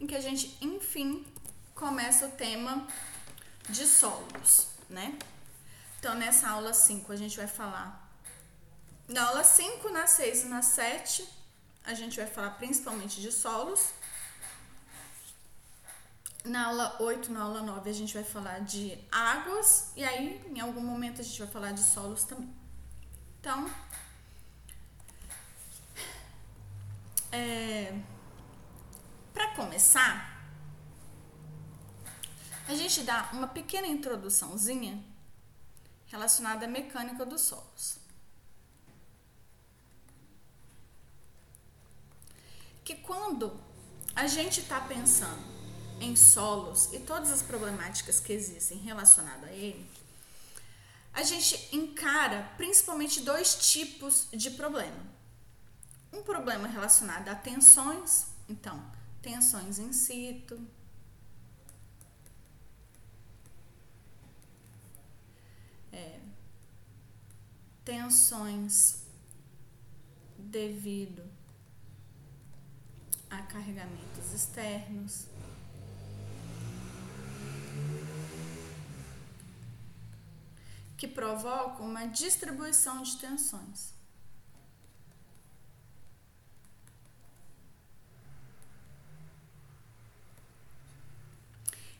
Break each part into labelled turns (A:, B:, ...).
A: em que a gente, enfim, começa o tema de solos, né? Então, nessa aula 5, a gente vai falar. Na aula 5, na 6 e na 7, a gente vai falar principalmente de solos. Na aula 8, na aula 9, a gente vai falar de águas. E aí, em algum momento, a gente vai falar de solos também. Então, é, para começar, a gente dá uma pequena introduçãozinha relacionada à mecânica dos solos. Que quando a gente está pensando em solos e todas as problemáticas que existem relacionadas a ele, a gente encara principalmente dois tipos de problema. Um problema relacionado a tensões, então, tensões in situ, é, tensões devido a carregamentos externos. que provocam uma distribuição de tensões.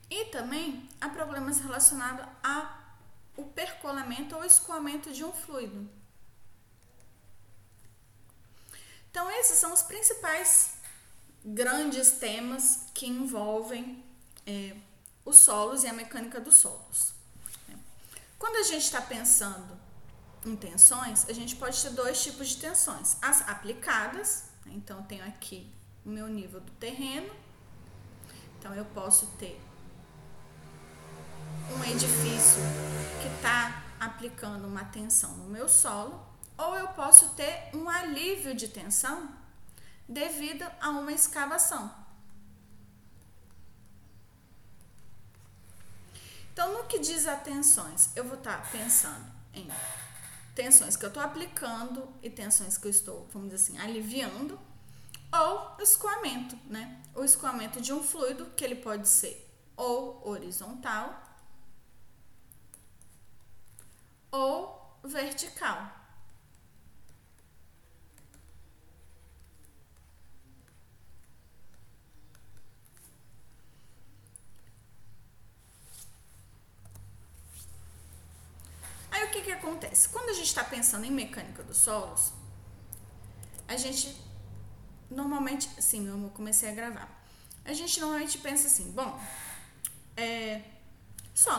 A: E também há problemas relacionados ao percolamento ou escoamento de um fluido. Então, esses são os principais grandes temas que envolvem é, os solos e a mecânica dos solos. Quando a gente está pensando em tensões, a gente pode ter dois tipos de tensões: as aplicadas, né? então tenho aqui o meu nível do terreno, então eu posso ter um edifício que está aplicando uma tensão no meu solo, ou eu posso ter um alívio de tensão devido a uma escavação. Então, no que diz a tensões, eu vou estar tá pensando em tensões que eu estou aplicando e tensões que eu estou, vamos dizer assim, aliviando, ou escoamento, né? O escoamento de um fluido que ele pode ser ou horizontal ou vertical. Aí o que, que acontece? Quando a gente está pensando em mecânica dos solos, a gente normalmente, sim, eu comecei a gravar. A gente normalmente pensa assim, bom, é,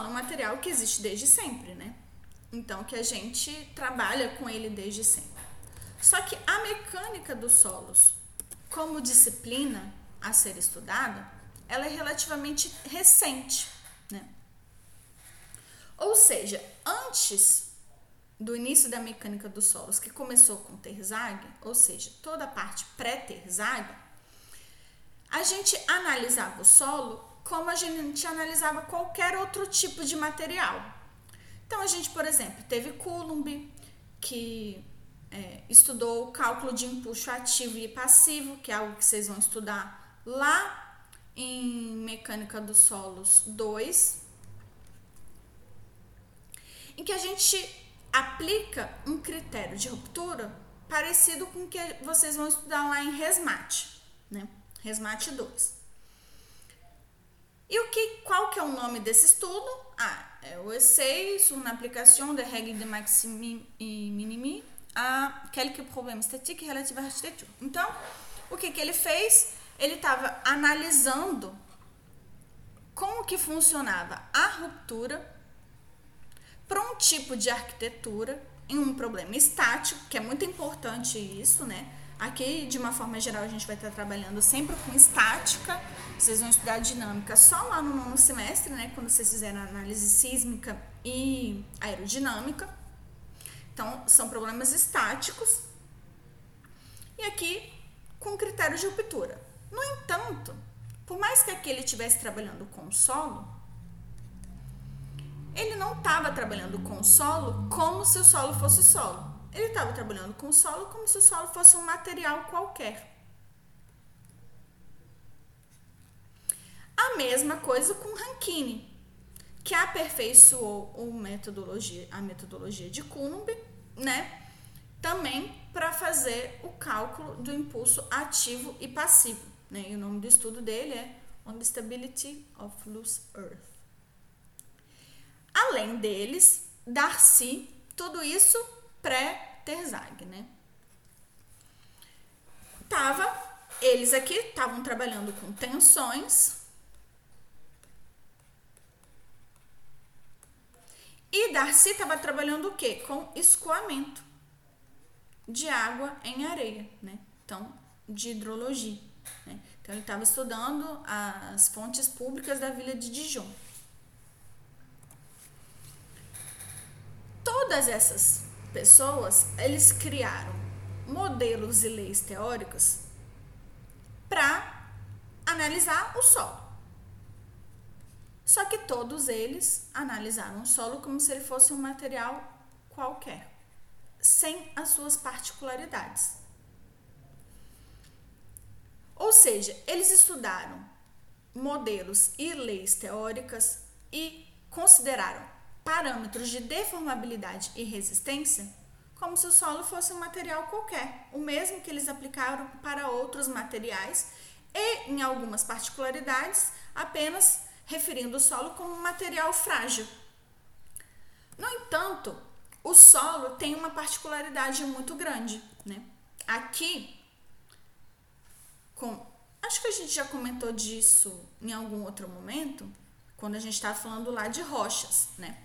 A: um material que existe desde sempre, né? Então, que a gente trabalha com ele desde sempre. Só que a mecânica dos solos, como disciplina a ser estudada, ela é relativamente recente, né? Ou seja, antes do início da mecânica dos solos, que começou com Terzag, ou seja, toda a parte pré-Terzag, a gente analisava o solo como a gente analisava qualquer outro tipo de material. Então, a gente, por exemplo, teve Coulomb, que é, estudou o cálculo de empuxo ativo e passivo, que é algo que vocês vão estudar lá em Mecânica dos Solos 2, em que a gente aplica um critério de ruptura parecido com o que vocês vão estudar lá em Resmate, né? Resmate 2. E o que, qual que é o nome desse estudo? Ah, é o essai sur l'application des règles de maximum e minimi a quelques problèmes esthétiques relativos à arquitetura. Então, o que, que ele fez? Ele estava analisando como que funcionava a ruptura para um tipo de arquitetura em um problema estático, que é muito importante isso, né? Aqui, de uma forma geral, a gente vai estar trabalhando sempre com estática. Vocês vão estudar dinâmica só lá no nono semestre, né? Quando vocês fizerem análise sísmica e aerodinâmica. Então, são problemas estáticos. E aqui, com critério de ruptura. No entanto, por mais que aqui ele estivesse trabalhando com solo, ele não estava trabalhando com solo como se o solo fosse solo. Ele estava trabalhando com solo como se o solo fosse um material qualquer. A mesma coisa com Rankine, que aperfeiçoou o metodologia, a metodologia de Coulomb, né? Também para fazer o cálculo do impulso ativo e passivo. Né? E o nome do estudo dele é On the Stability of Loose Earth. Além deles, Darcy, tudo isso pré-Terzag, né? Tava, eles aqui estavam trabalhando com tensões. E Darcy estava trabalhando o quê? Com escoamento de água em areia, né? Então, de hidrologia. Né? Então, ele estava estudando as fontes públicas da vila de Dijon. Todas essas pessoas, eles criaram modelos e leis teóricas para analisar o solo. Só que todos eles analisaram o solo como se ele fosse um material qualquer sem as suas particularidades. Ou seja, eles estudaram modelos e leis teóricas e consideraram parâmetros de deformabilidade e resistência como se o solo fosse um material qualquer, o mesmo que eles aplicaram para outros materiais e, em algumas particularidades, apenas referindo o solo como um material frágil. No entanto, o solo tem uma particularidade muito grande, né? Aqui, com, acho que a gente já comentou disso em algum outro momento, quando a gente está falando lá de rochas, né?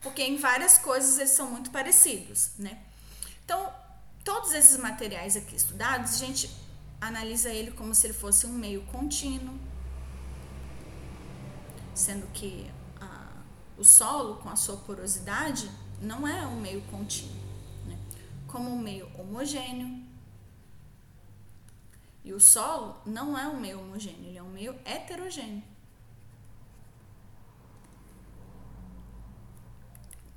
A: Porque em várias coisas eles são muito parecidos, né? Então, todos esses materiais aqui estudados, a gente analisa ele como se ele fosse um meio contínuo, sendo que a, o solo, com a sua porosidade, não é um meio contínuo, né? como um meio homogêneo. E o solo não é um meio homogêneo, ele é um meio heterogêneo.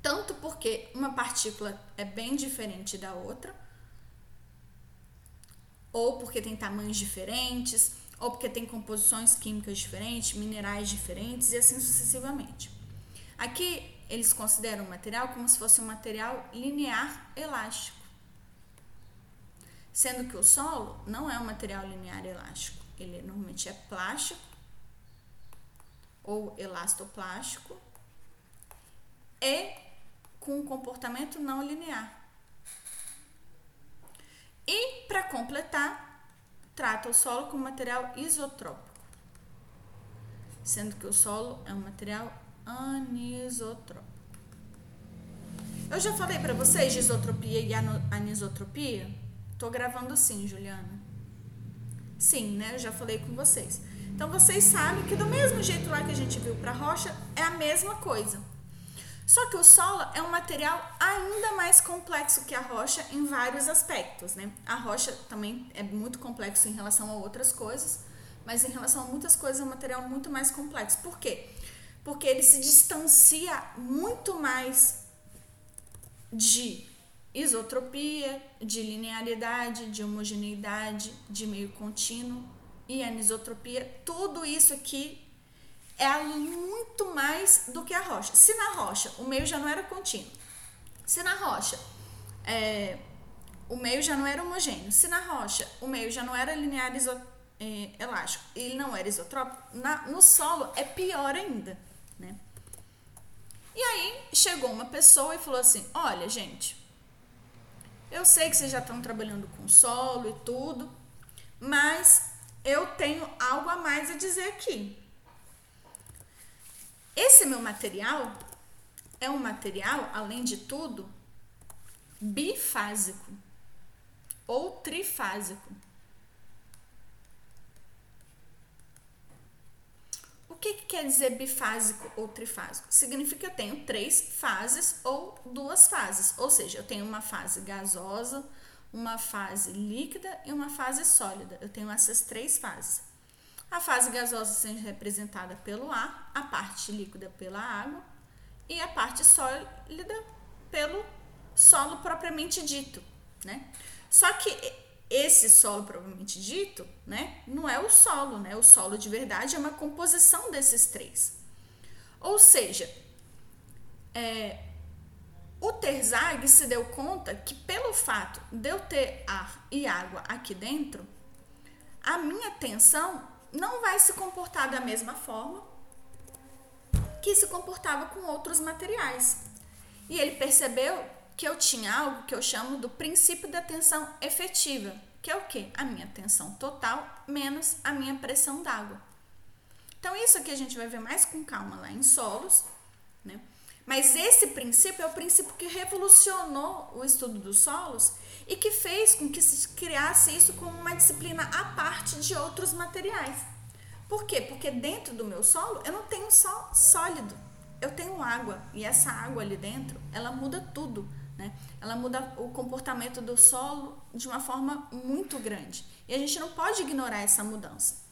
A: Tanto porque uma partícula é bem diferente da outra, ou porque tem tamanhos diferentes, ou porque tem composições químicas diferentes, minerais diferentes e assim sucessivamente. Aqui eles consideram o material como se fosse um material linear elástico. Sendo que o solo não é um material linear elástico. Ele normalmente é plástico ou elastoplástico e com um comportamento não linear. E, para completar, trata o solo como material isotrópico, sendo que o solo é um material anisotrópico. Eu já falei para vocês de isotropia e anisotropia? Tô gravando sim, Juliana. Sim, né? Eu já falei com vocês. Então vocês sabem que do mesmo jeito lá que a gente viu para rocha é a mesma coisa. Só que o solo é um material ainda mais complexo que a rocha em vários aspectos, né? A rocha também é muito complexo em relação a outras coisas, mas em relação a muitas coisas é um material muito mais complexo. Por quê? porque ele se distancia muito mais de isotropia, de linearidade, de homogeneidade, de meio contínuo e anisotropia. Tudo isso aqui é muito mais do que a rocha. Se na rocha o meio já não era contínuo, se na rocha é, o meio já não era homogêneo, se na rocha o meio já não era linear iso, é, elástico, ele não era isotrópico, na, no solo é pior ainda né? E aí chegou uma pessoa e falou assim: Olha, gente, eu sei que vocês já estão trabalhando com solo e tudo, mas eu tenho algo a mais a dizer aqui. Esse meu material é um material, além de tudo, bifásico ou trifásico. que, que quer dizer bifásico ou trifásico? Significa que eu tenho três fases ou duas fases. Ou seja, eu tenho uma fase gasosa, uma fase líquida e uma fase sólida. Eu tenho essas três fases. A fase gasosa sendo representada pelo ar, a parte líquida pela água e a parte sólida pelo solo propriamente dito, né? Só que esse solo propriamente dito, né, não é o solo, né? O solo de verdade é uma composição desses três. Ou seja, é, o Terzag se deu conta que pelo fato de eu ter ar e água aqui dentro, a minha tensão não vai se comportar da mesma forma que se comportava com outros materiais. E ele percebeu que eu tinha algo que eu chamo do princípio da tensão efetiva, que é o que? A minha tensão total menos a minha pressão d'água. Então, isso aqui a gente vai ver mais com calma lá em solos, né? Mas esse princípio é o princípio que revolucionou o estudo dos solos e que fez com que se criasse isso como uma disciplina à parte de outros materiais. Por quê? Porque dentro do meu solo eu não tenho só sólido, eu tenho água e essa água ali dentro ela muda tudo. Né? Ela muda o comportamento do solo de uma forma muito grande. E a gente não pode ignorar essa mudança.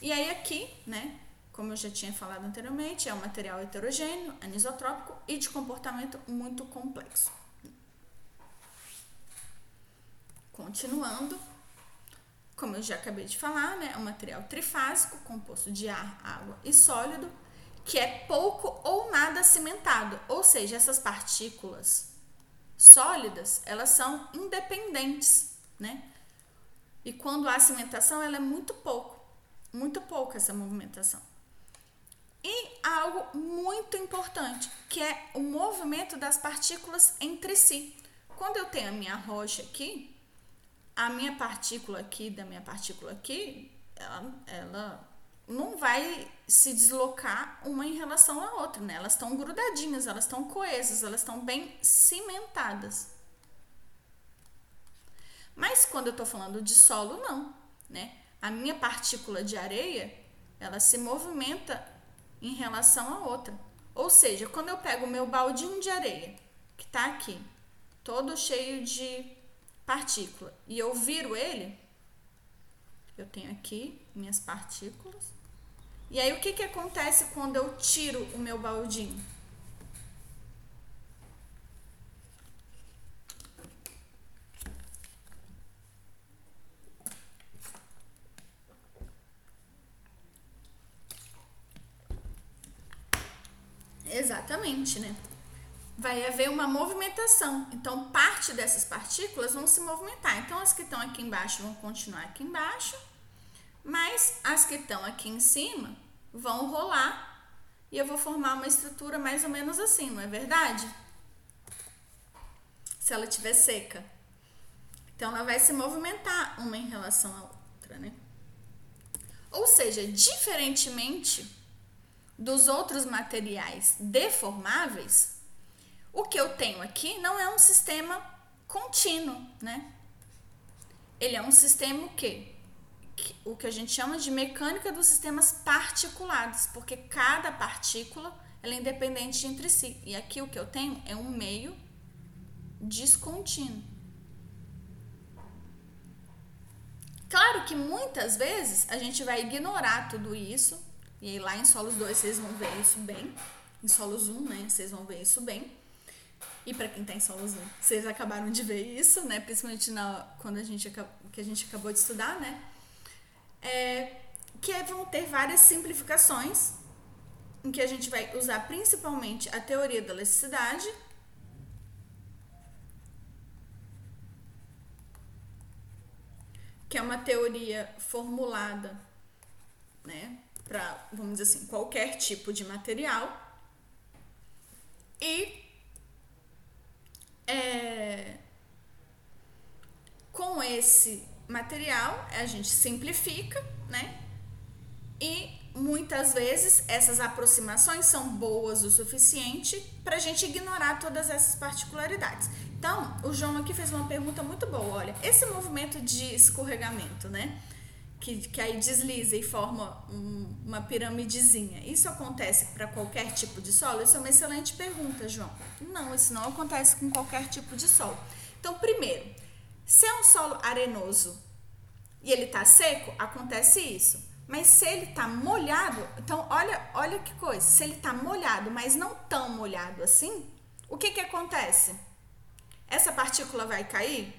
A: E aí aqui, né, como eu já tinha falado anteriormente, é um material heterogêneo, anisotrópico e de comportamento muito complexo. Continuando, como eu já acabei de falar, né, é um material trifásico, composto de ar, água e sólido, que é pouco ou nada cimentado, ou seja, essas partículas sólidas, elas são independentes, né? E quando há cimentação, ela é muito pouco, muito pouco essa movimentação. E algo muito importante, que é o movimento das partículas entre si. Quando eu tenho a minha rocha aqui, a minha partícula aqui da minha partícula aqui, ela, ela não vai se deslocar uma em relação à outra, né? Elas estão grudadinhas, elas estão coesas, elas estão bem cimentadas. Mas quando eu estou falando de solo, não, né? A minha partícula de areia, ela se movimenta em relação à outra. Ou seja, quando eu pego o meu baldinho de areia, que está aqui, todo cheio de partícula, e eu viro ele, eu tenho aqui minhas partículas. E aí o que, que acontece quando eu tiro o meu baldinho? Exatamente, né? Vai haver uma movimentação. Então, parte dessas partículas vão se movimentar. Então, as que estão aqui embaixo vão continuar aqui embaixo mas as que estão aqui em cima vão rolar e eu vou formar uma estrutura mais ou menos assim, não é verdade? Se ela estiver seca. Então ela vai se movimentar uma em relação à outra, né? Ou seja, diferentemente dos outros materiais deformáveis, o que eu tenho aqui não é um sistema contínuo, né? Ele é um sistema o quê? o que a gente chama de mecânica dos sistemas particulados, porque cada partícula ela é independente entre si. E aqui o que eu tenho é um meio descontínuo. Claro que muitas vezes a gente vai ignorar tudo isso, e lá em solos 2 vocês vão ver isso bem, em solos 1, um, né, vocês vão ver isso bem. E para quem tá em solos 1, um, vocês acabaram de ver isso, né, principalmente na, quando a gente, que a gente acabou de estudar, né, é, que vão ter várias simplificações, em que a gente vai usar principalmente a teoria da elasticidade. Que é uma teoria formulada, né, para, vamos dizer assim, qualquer tipo de material. E é, com esse material, a gente simplifica, né? E muitas vezes essas aproximações são boas o suficiente para a gente ignorar todas essas particularidades. Então, o João aqui fez uma pergunta muito boa. Olha, esse movimento de escorregamento, né? Que, que aí desliza e forma um, uma piramidezinha. Isso acontece para qualquer tipo de solo? Isso é uma excelente pergunta, João. Não, isso não acontece com qualquer tipo de solo. Então, primeiro, se é um solo arenoso e ele tá seco, acontece isso. Mas se ele tá molhado, então olha, olha que coisa. Se ele tá molhado, mas não tão molhado assim, o que que acontece? Essa partícula vai cair?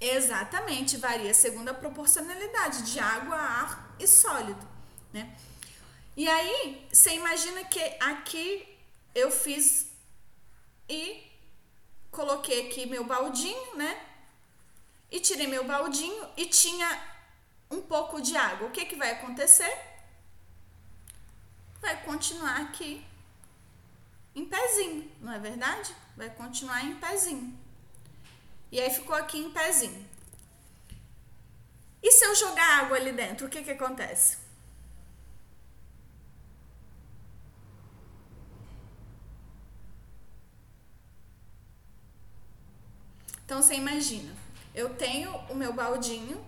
A: Exatamente, varia segundo a proporcionalidade de água, ar e sólido, né? E aí, você imagina que aqui eu fiz e coloquei aqui meu baldinho, né? E tirei meu baldinho e tinha um pouco de água. O que que vai acontecer? Vai continuar aqui em pezinho, não é verdade? Vai continuar em pezinho. E aí ficou aqui em pezinho. E se eu jogar água ali dentro, o que que acontece? Então você imagina, eu tenho o meu baldinho,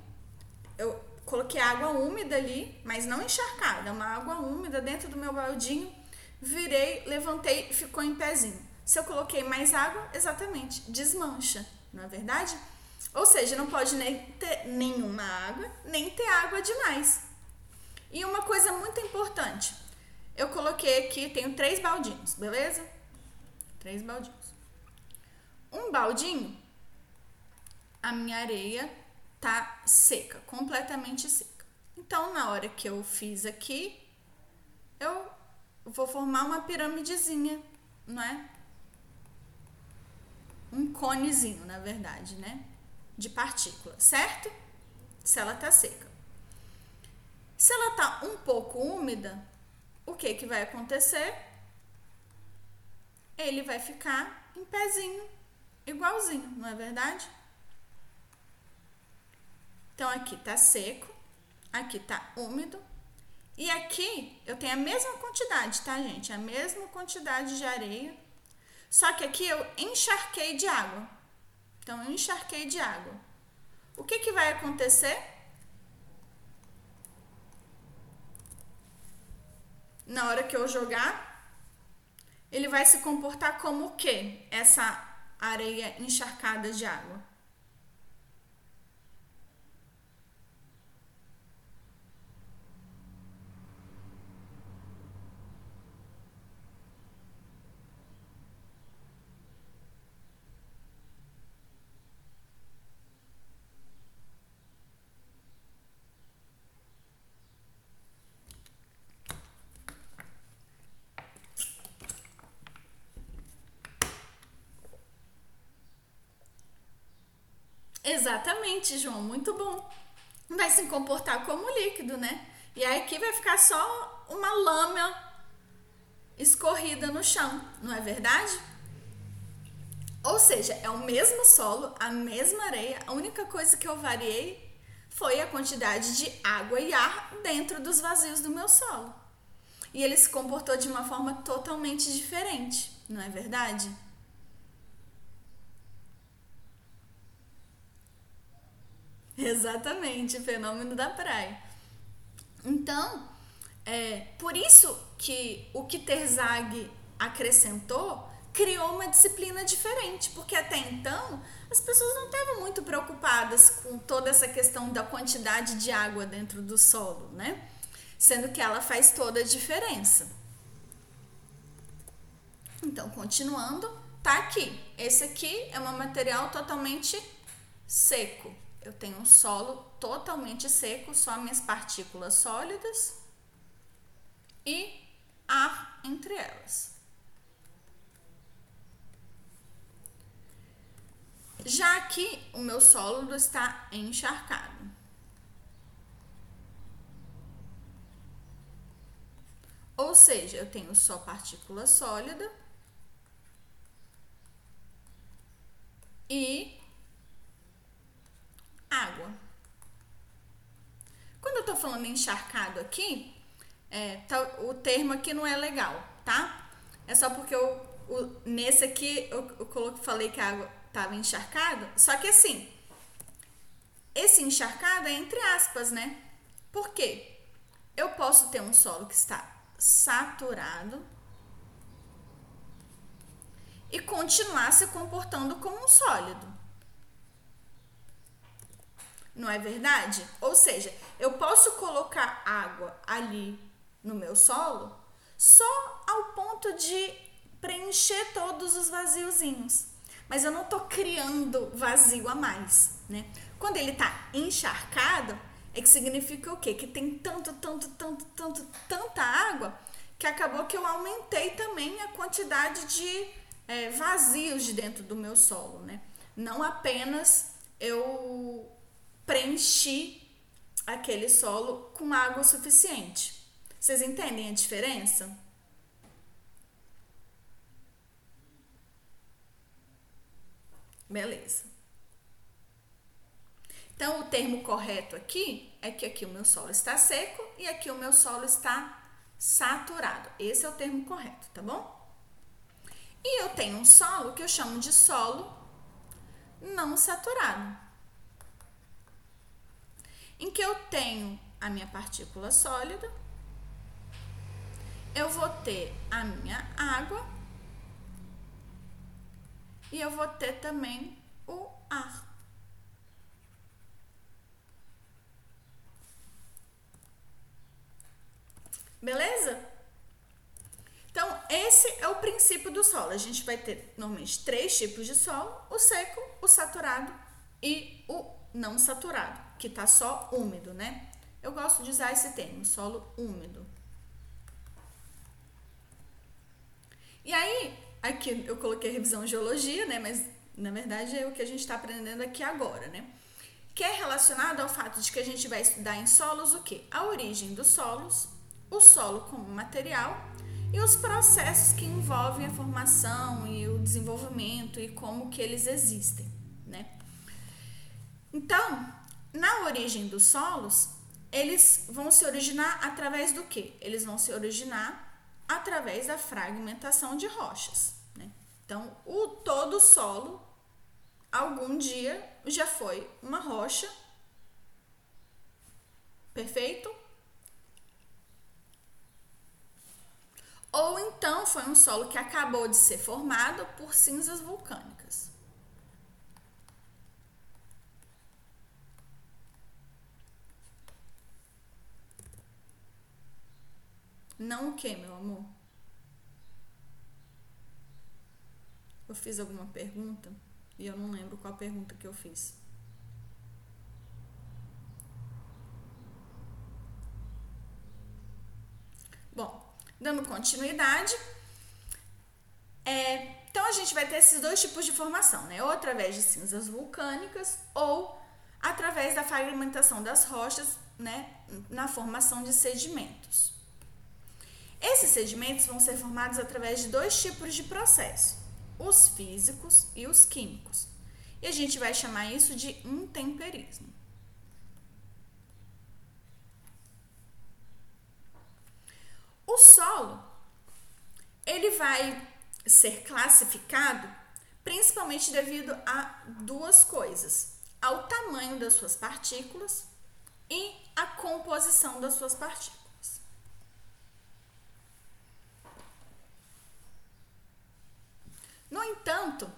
A: eu coloquei água úmida ali, mas não encharcada, uma água úmida dentro do meu baldinho, virei, levantei, ficou em pezinho. Se eu coloquei mais água, exatamente, desmancha não é verdade? Ou seja, não pode nem ter nenhuma água, nem ter água demais. E uma coisa muito importante, eu coloquei aqui, tenho três baldinhos, beleza? Três baldinhos. Um baldinho, a minha areia tá seca, completamente seca. Então, na hora que eu fiz aqui, eu vou formar uma piramidezinha, não é? Um conezinho, na verdade, né? De partícula, certo? Se ela tá seca. Se ela tá um pouco úmida, o que que vai acontecer? Ele vai ficar em pezinho, igualzinho, não é verdade? Então aqui tá seco, aqui tá úmido e aqui eu tenho a mesma quantidade, tá, gente? A mesma quantidade de areia só que aqui eu encharquei de água. Então, eu encharquei de água. O que, que vai acontecer? Na hora que eu jogar, ele vai se comportar como o quê? Essa areia encharcada de água. Exatamente, João, muito bom. Vai se comportar como líquido, né? E aí aqui vai ficar só uma lama escorrida no chão, não é verdade? Ou seja, é o mesmo solo, a mesma areia, a única coisa que eu variei foi a quantidade de água e ar dentro dos vazios do meu solo. E ele se comportou de uma forma totalmente diferente, não é verdade? Exatamente, fenômeno da praia. Então, é, por isso que o que Terzag acrescentou criou uma disciplina diferente, porque até então as pessoas não estavam muito preocupadas com toda essa questão da quantidade de água dentro do solo, né? Sendo que ela faz toda a diferença. Então, continuando, tá aqui. Esse aqui é um material totalmente seco eu tenho um solo totalmente seco, só minhas partículas sólidas e ar entre elas. Já aqui, o meu sólido está encharcado. Ou seja, eu tenho só partícula sólida e água. Quando eu tô falando encharcado aqui, é, tá, o termo aqui não é legal, tá? É só porque eu, o, nesse aqui eu, eu coloquei, falei que a água tava encharcada, só que assim, esse encharcado é entre aspas, né? Por quê? Eu posso ter um solo que está saturado e continuar se comportando como um sólido. Não é verdade? Ou seja, eu posso colocar água ali no meu solo só ao ponto de preencher todos os vaziozinhos. Mas eu não tô criando vazio a mais, né? Quando ele tá encharcado, é que significa o quê? Que tem tanto, tanto, tanto, tanto, tanta água que acabou que eu aumentei também a quantidade de é, vazios de dentro do meu solo, né? Não apenas eu preenchi aquele solo com água suficiente. Vocês entendem a diferença? Beleza. Então, o termo correto aqui é que aqui o meu solo está seco e aqui o meu solo está saturado. Esse é o termo correto, tá bom? E eu tenho um solo que eu chamo de solo não saturado. Em que eu tenho a minha partícula sólida, eu vou ter a minha água e eu vou ter também o ar. Beleza? Então, esse é o princípio do solo. A gente vai ter normalmente três tipos de solo: o seco, o saturado e o não saturado, que tá só úmido, né? Eu gosto de usar esse termo, solo úmido. E aí, aqui eu coloquei revisão geologia, né? Mas na verdade é o que a gente está aprendendo aqui agora, né? Que é relacionado ao fato de que a gente vai estudar em solos o quê? A origem dos solos, o solo como material e os processos que envolvem a formação e o desenvolvimento e como que eles existem, né? Então, na origem dos solos, eles vão se originar através do que? Eles vão se originar através da fragmentação de rochas. Né? Então, o todo solo, algum dia, já foi uma rocha. Perfeito? Ou então foi um solo que acabou de ser formado por cinzas vulcânicas. Não o que, meu amor? Eu fiz alguma pergunta e eu não lembro qual pergunta que eu fiz. Bom, dando continuidade, é, então a gente vai ter esses dois tipos de formação, né? Ou através de cinzas vulcânicas ou através da fragmentação das rochas, né? Na formação de sedimentos. Esses sedimentos vão ser formados através de dois tipos de processo, os físicos e os químicos. E a gente vai chamar isso de intemperismo. O solo, ele vai ser classificado principalmente devido a duas coisas: ao tamanho das suas partículas e a composição das suas partículas. No entanto,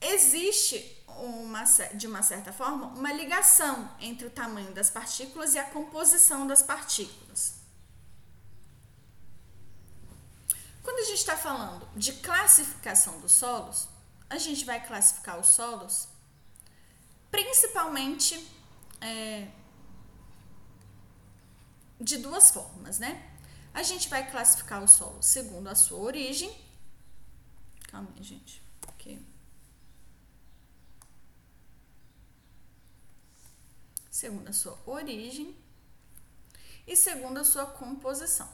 A: existe uma, de uma certa forma uma ligação entre o tamanho das partículas e a composição das partículas. Quando a gente está falando de classificação dos solos, a gente vai classificar os solos principalmente é, de duas formas, né? A gente vai classificar o solo segundo a sua origem Calma aí, gente. Segundo a sua origem e segundo a sua composição.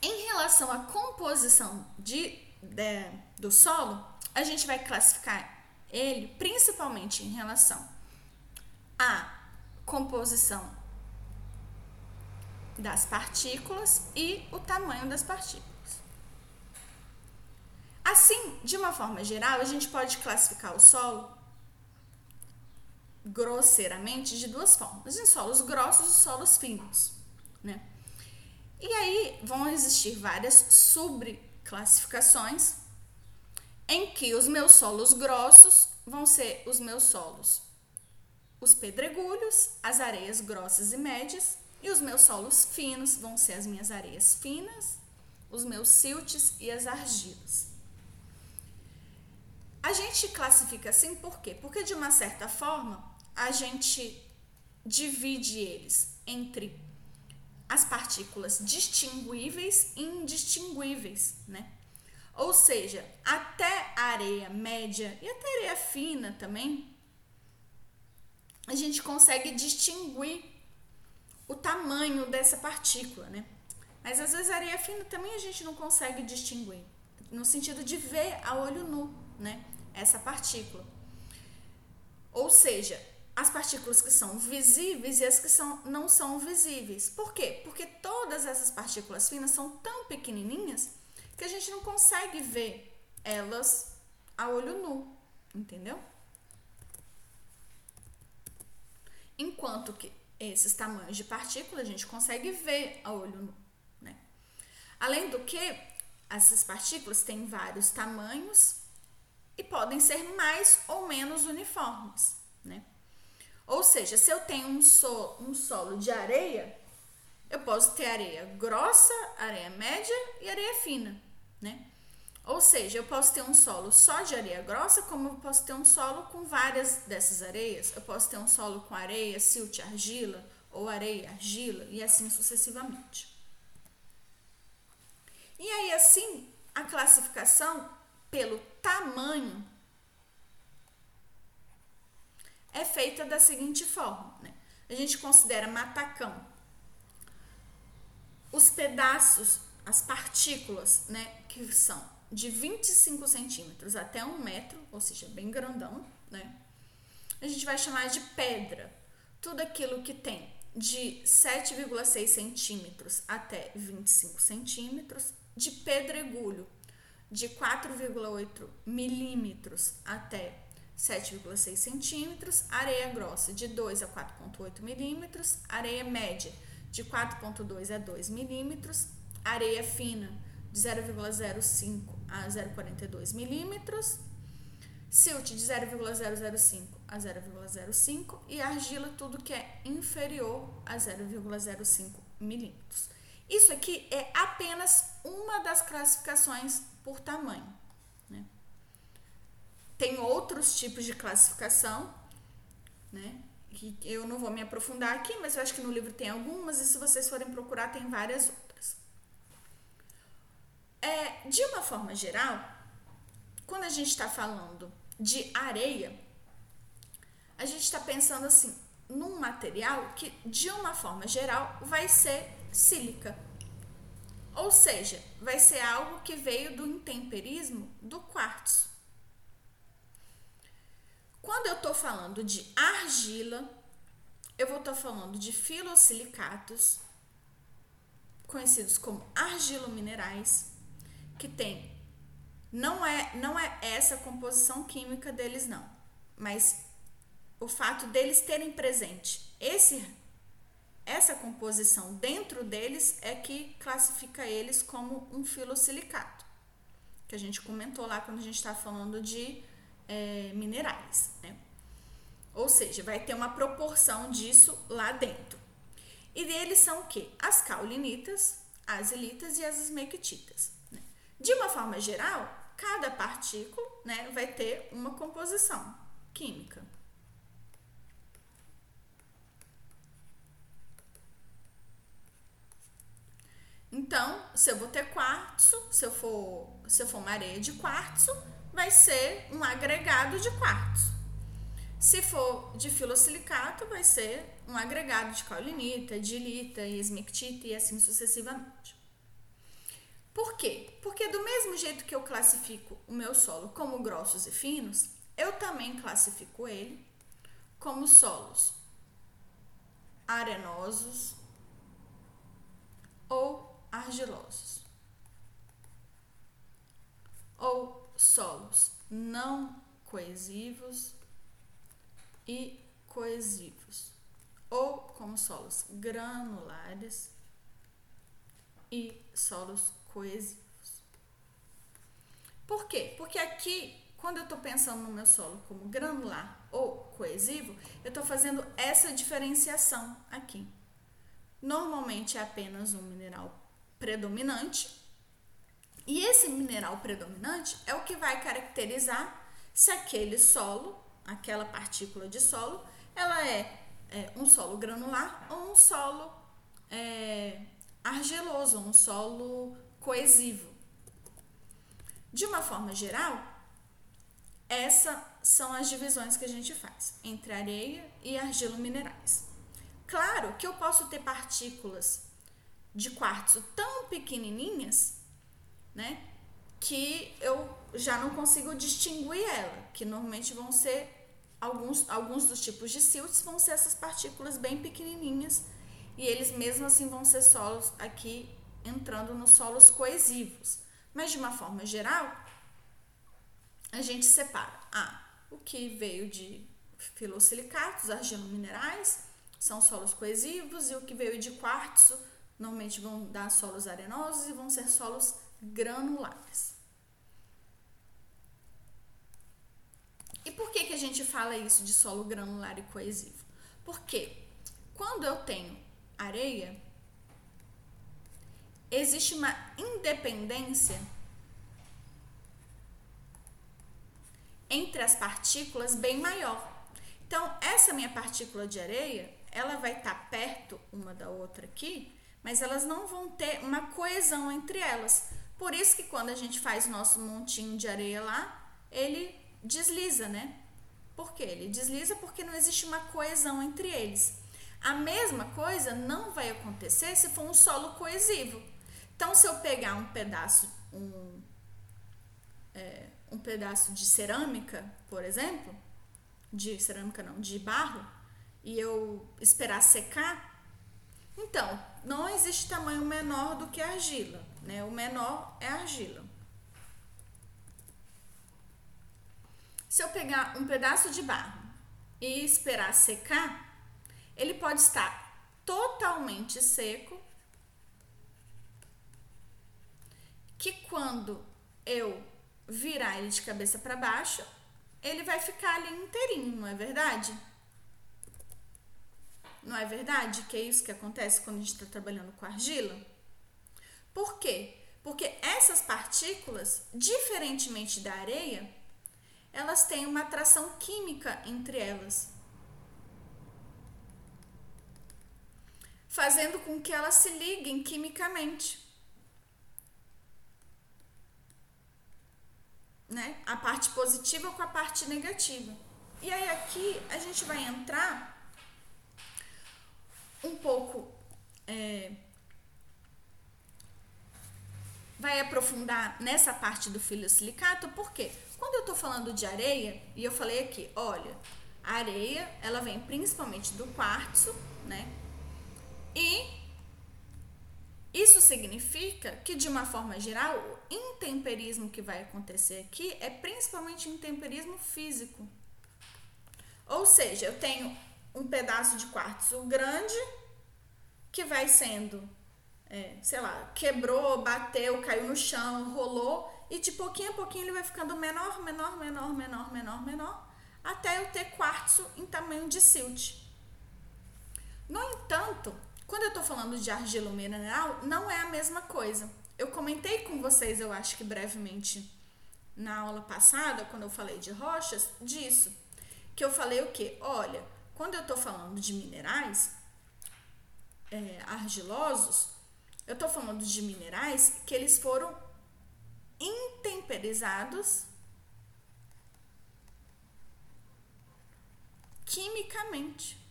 A: Em relação à composição de, de, do solo, a gente vai classificar ele principalmente em relação à composição das partículas e o tamanho das partículas. Assim, de uma forma geral, a gente pode classificar o solo grosseiramente de duas formas: em solos grossos e solos finos, né? E aí vão existir várias subclassificações em que os meus solos grossos vão ser os meus solos os pedregulhos, as areias grossas e médias, e os meus solos finos vão ser as minhas areias finas os meus siltes e as argilas. A gente classifica assim por quê? Porque de uma certa forma a gente divide eles entre as partículas distinguíveis e indistinguíveis, né? Ou seja, até a areia média e até areia fina também, a gente consegue distinguir o tamanho dessa partícula, né? Mas às vezes a areia fina também a gente não consegue distinguir, no sentido de ver a olho nu, né? Essa partícula. Ou seja, as partículas que são visíveis e as que são, não são visíveis. Por quê? Porque todas essas partículas finas são tão pequenininhas que a gente não consegue ver elas a olho nu, entendeu? Enquanto que esses tamanhos de partículas a gente consegue ver a olho nu, né? Além do que, essas partículas têm vários tamanhos e podem ser mais ou menos uniformes, né? Ou seja, se eu tenho um, so, um solo de areia, eu posso ter areia grossa, areia média e areia fina, né? Ou seja, eu posso ter um solo só de areia grossa, como eu posso ter um solo com várias dessas areias. Eu posso ter um solo com areia, silt, argila, ou areia, argila, e assim sucessivamente. E aí, assim, a classificação pelo tamanho é feita da seguinte forma: né? a gente considera matacão os pedaços, as partículas, né, que são de 25 centímetros até um metro, ou seja, bem grandão, né? A gente vai chamar de pedra. Tudo aquilo que tem de 7,6 centímetros até 25 centímetros, de pedregulho de 4,8 milímetros até 7,6 centímetros, areia grossa de 2 a 4,8 milímetros, areia média de 4,2 a 2 milímetros, areia fina de 0,05 a 0,42 milímetros, silt de 0,005 a 0,05 e argila tudo que é inferior a 0,05 milímetros. Isso aqui é apenas uma das classificações por tamanho. Tem outros tipos de classificação, né? Que eu não vou me aprofundar aqui, mas eu acho que no livro tem algumas, e se vocês forem procurar, tem várias. É, de uma forma geral, quando a gente está falando de areia, a gente está pensando assim, num material que, de uma forma geral, vai ser sílica. Ou seja, vai ser algo que veio do intemperismo do quartzo. Quando eu estou falando de argila, eu vou estar falando de filosilicatos, conhecidos como argilominerais, que tem não é não é essa composição química deles não, mas o fato deles terem presente esse essa composição dentro deles é que classifica eles como um filosilicato, que a gente comentou lá quando a gente está falando de é, minerais, né? Ou seja, vai ter uma proporção disso lá dentro. E deles são o quê? As caulinitas, as ilitas e as esmectitas. De uma forma geral, cada partícula né, vai ter uma composição química. Então, se eu vou ter quartzo, se eu for, se eu for uma areia de quartzo, vai ser um agregado de quartzo. Se for de filosilicato, vai ser um agregado de caulinita, dilita esmectita e assim sucessivamente. Por quê? Porque do mesmo jeito que eu classifico o meu solo como grossos e finos, eu também classifico ele como solos arenosos ou argilosos. Ou solos não coesivos e coesivos, ou como solos granulares e solos coesivos. Por quê? Porque aqui, quando eu estou pensando no meu solo como granular ou coesivo, eu estou fazendo essa diferenciação aqui. Normalmente é apenas um mineral predominante E esse mineral predominante é o que vai caracterizar se aquele solo, aquela partícula de solo, ela é, é um solo granular ou um solo é, argiloso, um solo coesivo. De uma forma geral, essas são as divisões que a gente faz entre areia e argilo minerais. Claro que eu posso ter partículas de quartzo tão pequenininhas né? Que eu já não consigo distinguir ela, que normalmente vão ser alguns, alguns dos tipos de silts vão ser essas partículas bem pequenininhas e eles mesmo assim vão ser solos aqui entrando nos solos coesivos. Mas de uma forma geral, a gente separa ah, o que veio de filosilicatos, argilominerais, são solos coesivos, e o que veio de quartzo, normalmente vão dar solos arenosos e vão ser solos granulares. E por que, que a gente fala isso de solo granular e coesivo? Porque quando eu tenho areia, existe uma independência entre as partículas bem maior. Então, essa minha partícula de areia, ela vai estar tá perto uma da outra aqui, mas elas não vão ter uma coesão entre elas. Por isso que quando a gente faz nosso montinho de areia lá, ele desliza, né? Por quê? Ele desliza porque não existe uma coesão entre eles. A mesma coisa não vai acontecer se for um solo coesivo. Então, se eu pegar um pedaço, um, é, um pedaço de cerâmica, por exemplo, de cerâmica não, de barro, e eu esperar secar, então, não existe tamanho menor do que argila né? O menor é argila. Se eu pegar um pedaço de barro e esperar secar, ele pode estar totalmente seco, que quando eu virar ele de cabeça para baixo, ele vai ficar ali inteirinho, não é verdade? Não é verdade que é isso que acontece quando a gente está trabalhando com argila? Por quê? Porque essas partículas, diferentemente da areia, elas têm uma atração química entre elas, fazendo com que elas se liguem quimicamente. Né? A parte positiva com a parte negativa. E aí aqui a gente vai entrar um pouco é, vai aprofundar nessa parte do silicato, porque quando eu estou falando de areia, e eu falei aqui, olha, a areia, ela vem principalmente do quartzo, né? E isso significa que, de uma forma geral, o intemperismo que vai acontecer aqui é principalmente intemperismo físico. Ou seja, eu tenho um pedaço de quartzo grande que vai sendo é, sei lá, quebrou, bateu, caiu no chão, rolou e de pouquinho a pouquinho ele vai ficando menor, menor, menor, menor, menor, menor, até eu ter quartzo em tamanho de silt. No entanto, quando eu estou falando de argila mineral, não é a mesma coisa. Eu comentei com vocês, eu acho que brevemente na aula passada, quando eu falei de rochas, disso. Que eu falei o quê? Olha, quando eu estou falando de minerais é, argilosos, eu estou falando de minerais que eles foram intemperizados quimicamente.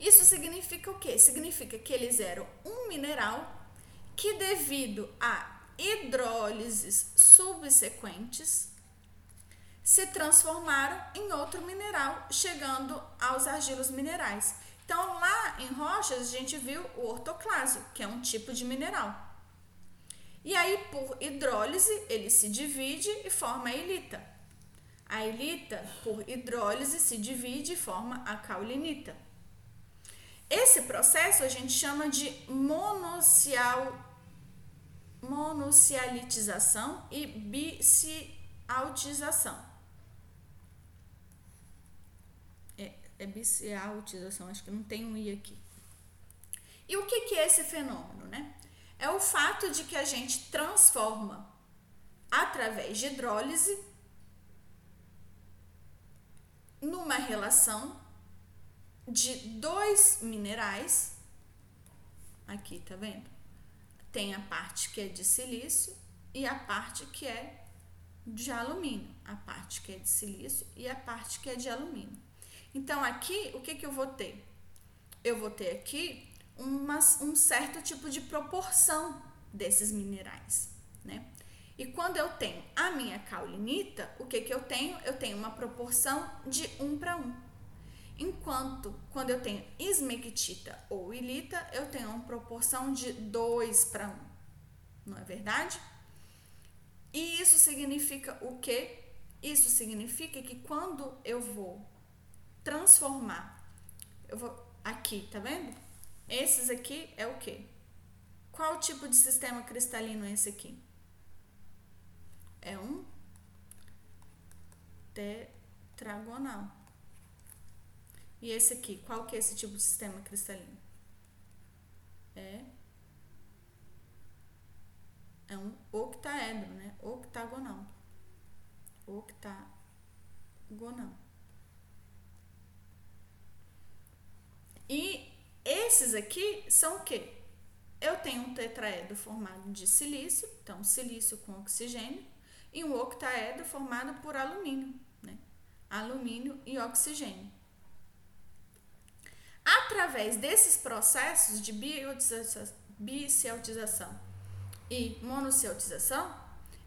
A: Isso significa o quê? Significa que eles eram um mineral que, devido a hidrólises subsequentes, se transformaram em outro mineral, chegando aos argilos minerais. Então, lá em rochas, a gente viu o ortoclásio, que é um tipo de mineral. E aí, por hidrólise, ele se divide e forma a ilita. A ilita, por hidrólise, se divide e forma a caulinita. Esse processo a gente chama de monocial, monocialitização e bicialtização. é utilização, acho que não tem um I aqui. E o que, que é esse fenômeno, né? É o fato de que a gente transforma através de hidrólise numa relação de dois minerais. Aqui, tá vendo? Tem a parte que é de silício e a parte que é de alumínio. A parte que é de silício e a parte que é de alumínio. Então, aqui, o que, que eu vou ter? Eu vou ter aqui uma, um certo tipo de proporção desses minerais, né? E quando eu tenho a minha caulinita, o que, que eu tenho? Eu tenho uma proporção de 1 para 1. Enquanto quando eu tenho esmectita ou ilita, eu tenho uma proporção de 2 para 1. Não é verdade? E isso significa o quê? Isso significa que quando eu vou transformar, eu vou aqui, tá vendo? Esses aqui é o quê? Qual tipo de sistema cristalino é esse aqui? é um tetragonal. E esse aqui, qual que é esse tipo de sistema cristalino? É é um octaedro, né? Octagonal. Octagonal. E esses aqui são o quê? Eu tenho um tetraedro formado de silício, então silício com oxigênio, e um octaedro formado por alumínio, né? alumínio e oxigênio. Através desses processos de bicialtização e monoceltização,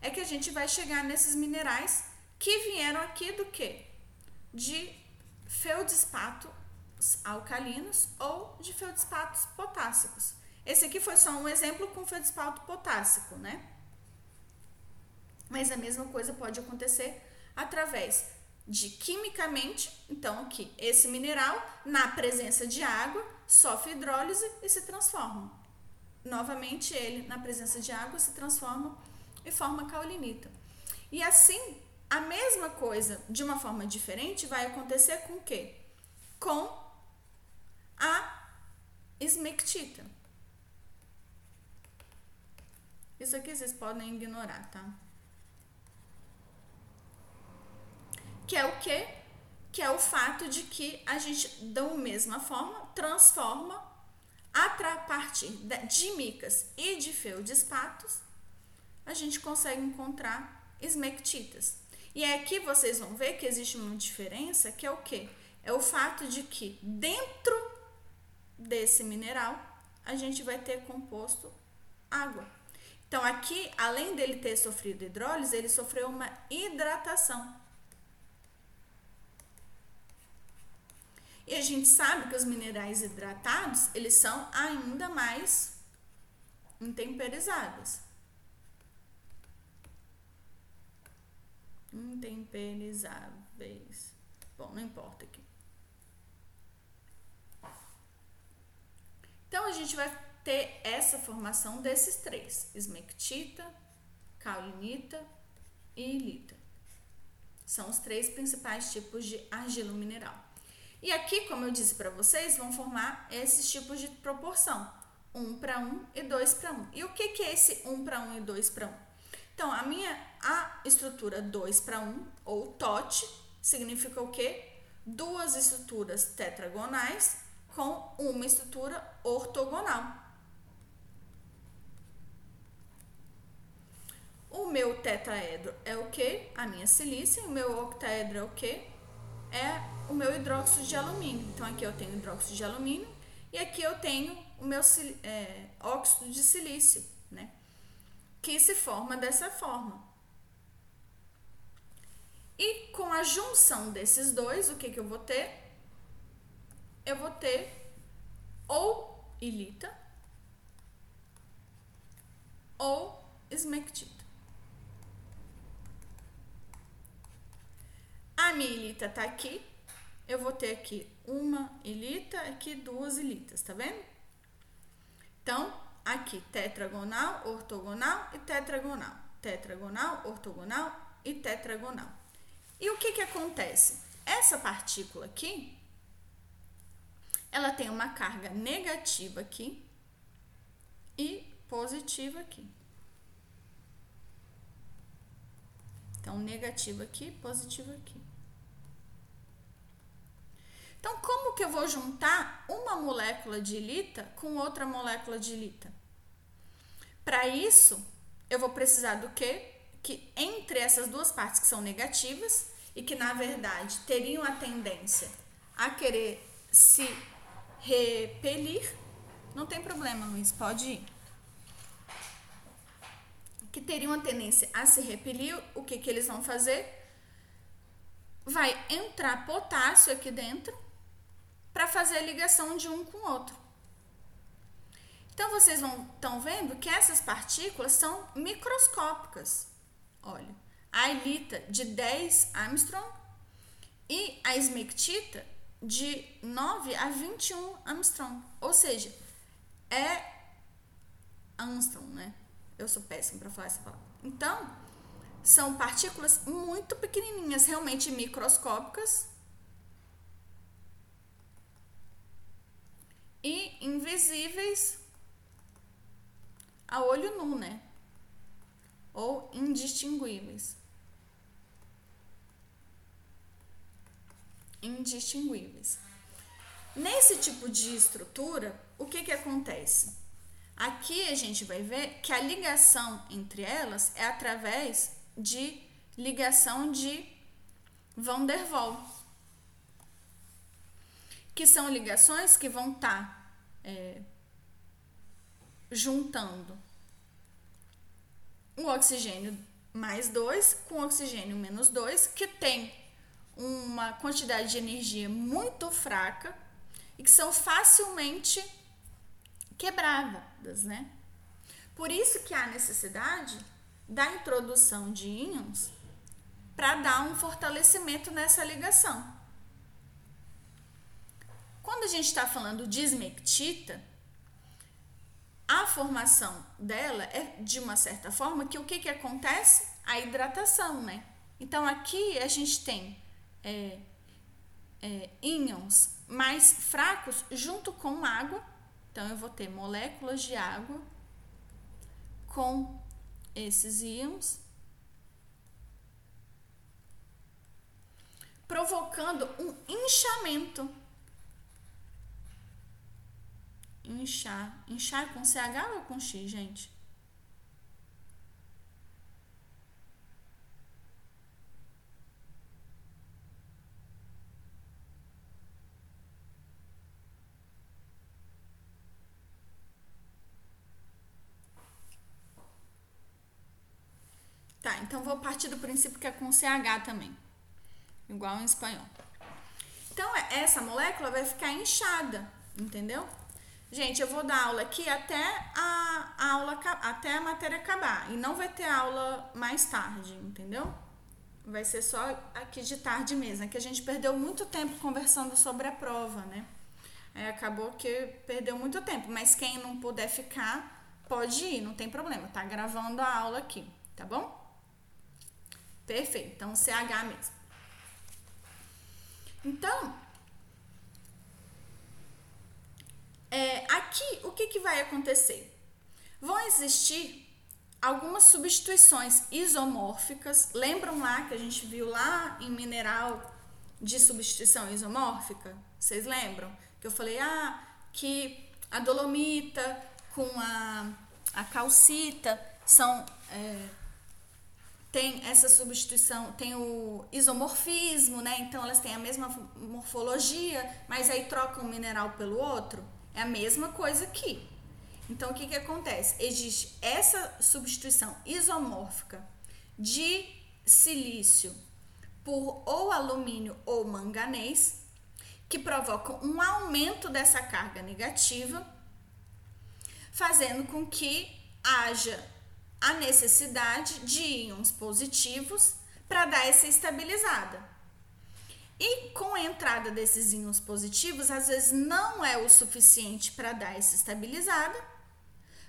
A: é que a gente vai chegar nesses minerais que vieram aqui do que? De feldespatos alcalinos ou de feldespatos potássicos. Esse aqui foi só um exemplo com feldespato potássico, né? Mas a mesma coisa pode acontecer através de quimicamente, então aqui, esse mineral, na presença de água, sofre hidrólise e se transforma. Novamente, ele, na presença de água, se transforma e forma caulinita. E assim, a mesma coisa, de uma forma diferente, vai acontecer com o quê? Com a esmectita. Isso aqui vocês podem ignorar, tá? Que é o quê? Que é o fato de que a gente, da mesma forma, transforma a partir de micas e de feldespatos, a gente consegue encontrar esmectitas. E é aqui vocês vão ver que existe uma diferença, que é o quê? É o fato de que dentro desse mineral a gente vai ter composto água. Então aqui, além dele ter sofrido hidrólise, ele sofreu uma hidratação. E a gente sabe que os minerais hidratados, eles são ainda mais intemperizáveis. Intemperizáveis. Bom, não importa aqui. Então, a gente vai ter essa formação desses três: esmectita, caulinita e ilita. São os três principais tipos de argila mineral. E aqui, como eu disse para vocês, vão formar esses tipos de proporção. 1 para 1 e 2 para 1. E o que, que é esse 1 para 1 e 2 para 1? Então, a minha a estrutura 2 para 1, ou TOT, significa o quê? Duas estruturas tetragonais com uma estrutura ortogonal. O meu tetraedro é o quê? A minha silícia. O meu octaedro é o quê? É o meu hidróxido de alumínio. Então, aqui eu tenho hidróxido de alumínio e aqui eu tenho o meu é, óxido de silício, né? Que se forma dessa forma. E com a junção desses dois, o que, que eu vou ter? Eu vou ter ou ilita ou esmectita. A minha ilita tá aqui, eu vou ter aqui uma ilita, aqui duas ilitas, tá vendo? Então, aqui tetragonal, ortogonal e tetragonal. Tetragonal, ortogonal e tetragonal. E o que que acontece? Essa partícula aqui, ela tem uma carga negativa aqui e positivo aqui. Então, negativo aqui, positivo aqui. Então, como que eu vou juntar uma molécula de ilita com outra molécula de ilita? Para isso, eu vou precisar do quê? Que entre essas duas partes que são negativas e que na verdade teriam a tendência a querer se repelir, não tem problema, Luiz, pode ir. Que teriam a tendência a se repelir, o que, que eles vão fazer? Vai entrar potássio aqui dentro para fazer a ligação de um com o outro. Então vocês estão vendo que essas partículas são microscópicas. Olha, a elita de 10 Armstrong e a esmectita de 9 a 21 Armstrong. Ou seja, é Armstrong, né? Eu sou péssima para falar essa palavra. Então, são partículas muito pequenininhas, realmente microscópicas, e invisíveis a olho nu, né? Ou indistinguíveis. Indistinguíveis. Nesse tipo de estrutura, o que que acontece? Aqui a gente vai ver que a ligação entre elas é através de ligação de Van der Waals que são ligações que vão estar tá, é, juntando o oxigênio mais 2 com oxigênio menos 2, que tem uma quantidade de energia muito fraca e que são facilmente quebradas, né? Por isso que há necessidade da introdução de íons para dar um fortalecimento nessa ligação. Quando a gente está falando de esmectita, a formação dela é de uma certa forma que o que, que acontece? A hidratação, né? Então aqui a gente tem é, é, íons mais fracos junto com água. Então eu vou ter moléculas de água com esses íons, provocando um inchamento Inchar. Inchar com CH ou com X, gente? Tá, então vou partir do princípio que é com CH também. Igual em espanhol. Então, é, essa molécula vai ficar inchada, entendeu? Gente, eu vou dar aula aqui até a, aula até a matéria acabar e não vai ter aula mais tarde, entendeu? Vai ser só aqui de tarde mesmo, é que a gente perdeu muito tempo conversando sobre a prova, né? Aí acabou que perdeu muito tempo, mas quem não puder ficar, pode ir, não tem problema, tá gravando a aula aqui, tá bom? Perfeito, então CH mesmo. Então, é, aqui o que, que vai acontecer? Vão existir algumas substituições isomórficas. Lembram lá que a gente viu lá em mineral de substituição isomórfica? Vocês lembram? Que eu falei, ah, que a dolomita com a, a calcita são. É, tem essa substituição, tem o isomorfismo, né? Então elas têm a mesma morfologia, mas aí trocam um mineral pelo outro. É a mesma coisa aqui. Então, o que, que acontece? Existe essa substituição isomórfica de silício por ou alumínio ou manganês, que provoca um aumento dessa carga negativa, fazendo com que haja a necessidade de íons positivos para dar essa estabilizada. E com a entrada desses íons positivos, às vezes não é o suficiente para dar essa estabilizada,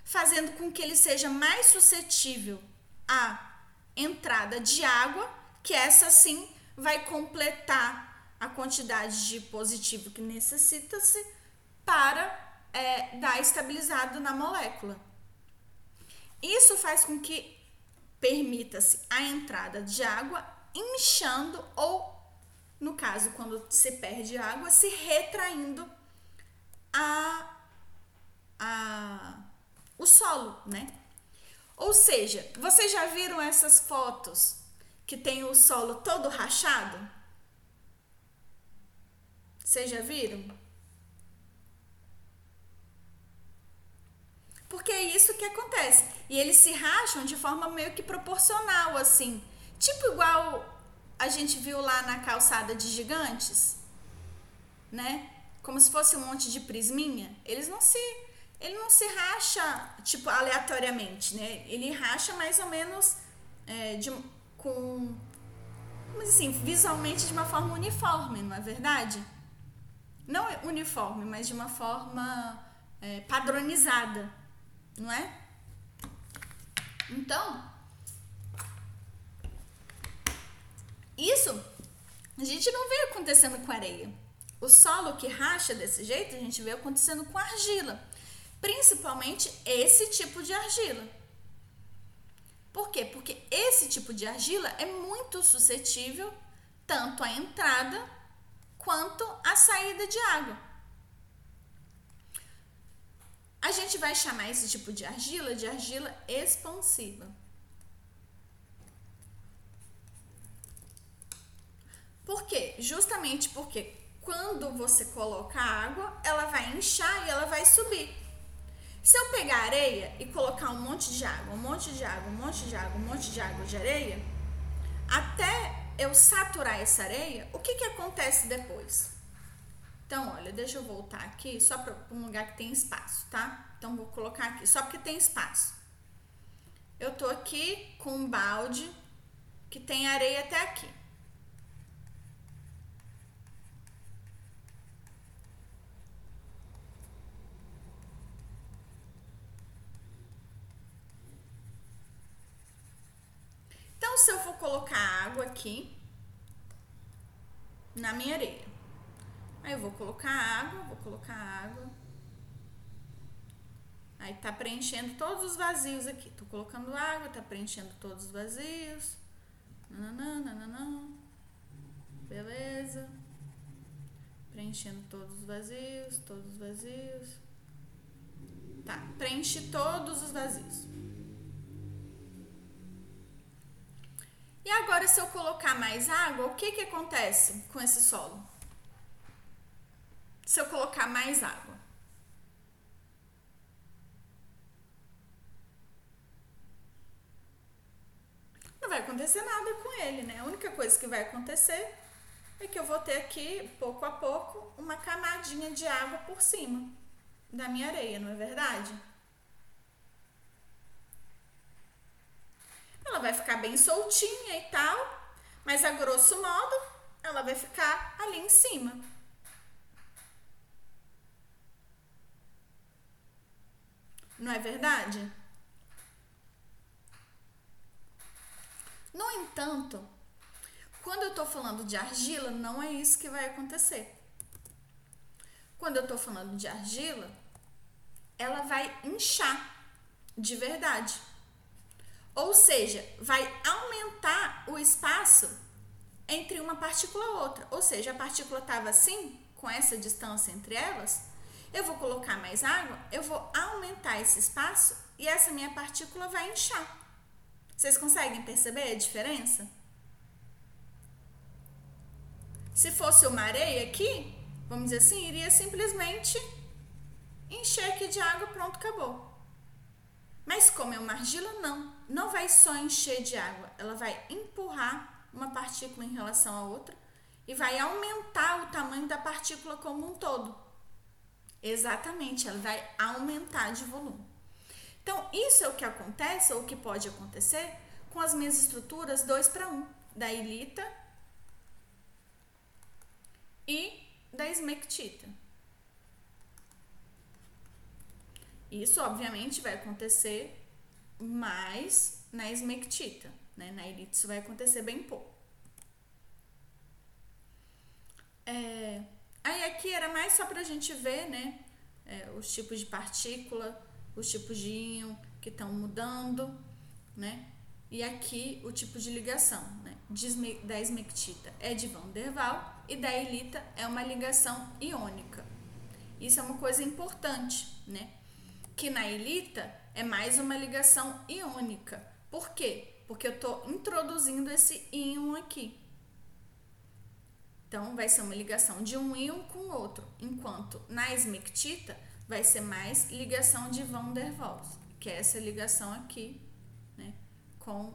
A: fazendo com que ele seja mais suscetível à entrada de água, que essa sim vai completar a quantidade de positivo que necessita-se para é, dar estabilizado na molécula, Isso faz com que permita-se a entrada de água inchando ou, no caso, quando se perde água, se retraindo a, a, o solo, né? Ou seja, vocês já viram essas fotos que tem o solo todo rachado? Vocês já viram? Porque é isso que acontece. E eles se racham de forma meio que proporcional, assim. Tipo igual a gente viu lá na calçada de gigantes, né? Como se fosse um monte de prisminha. Eles não se ele não se racha, tipo, aleatoriamente, né? Ele racha mais ou menos é, de, com, assim, visualmente de uma forma uniforme, não é verdade? Não uniforme, mas de uma forma é, padronizada, não é? Então, isso a gente não vê acontecendo com areia. O solo que racha desse jeito, a gente vê acontecendo com argila principalmente esse tipo de argila. Por quê? Porque esse tipo de argila é muito suscetível tanto à entrada quanto à saída de água. A gente vai chamar esse tipo de argila de argila expansiva. Por quê? Justamente porque quando você coloca água, ela vai inchar e ela vai subir. Se eu pegar areia e colocar um monte de água, um monte de água, um monte de água, um monte de água de areia, até eu saturar essa areia, o que, que acontece depois? Então, olha, deixa eu voltar aqui só para um lugar que tem espaço, tá? Então, vou colocar aqui, só porque tem espaço. Eu tô aqui com um balde que tem areia até aqui. Então, se eu for colocar água aqui na minha areia, aí eu vou colocar água, vou colocar água. Aí tá preenchendo todos os vazios aqui. Tô colocando água, tá preenchendo todos os vazios. Nananã, nananã. Beleza. Preenchendo todos os vazios, todos os vazios. Tá, preenche todos os vazios. E agora, se eu colocar mais água, o que, que acontece com esse solo? Se eu colocar mais água. Não vai acontecer nada com ele, né? A única coisa que vai acontecer é que eu vou ter aqui, pouco a pouco, uma camadinha de água por cima da minha areia, não é verdade? Ela vai ficar bem soltinha e tal, mas a grosso modo ela vai ficar ali em cima. Não é verdade? No entanto, quando eu estou falando de argila, não é isso que vai acontecer. Quando eu estou falando de argila, ela vai inchar de verdade. Ou seja, vai aumentar o espaço entre uma partícula e outra. Ou seja, a partícula estava assim, com essa distância entre elas, eu vou colocar mais água, eu vou aumentar esse espaço e essa minha partícula vai inchar. Vocês conseguem perceber a diferença? Se fosse uma areia aqui, vamos dizer assim, iria simplesmente encher aqui de água, pronto, acabou. Mas como é uma argila, não. Não vai só encher de água, ela vai empurrar uma partícula em relação à outra e vai aumentar o tamanho da partícula como um todo. Exatamente, ela vai aumentar de volume. Então, isso é o que acontece, ou o que pode acontecer, com as minhas estruturas 2 para 1, da ilita e da esmectita. Isso, obviamente, vai acontecer mais na esmectita, né? Na elite isso vai acontecer bem pouco. É, aí aqui era mais só para a gente ver, né? É, os tipos de partícula, os tipos de íon que estão mudando, né? E aqui o tipo de ligação, né? Da esmectita é de Van der Waal e da elita é uma ligação iônica. Isso é uma coisa importante, né? Que na elita é mais uma ligação iônica. Por quê? Porque eu estou introduzindo esse íon aqui. Então, vai ser uma ligação de um íon com o outro, enquanto na esmectita vai ser mais ligação de Van der Waals, que é essa ligação aqui, né, com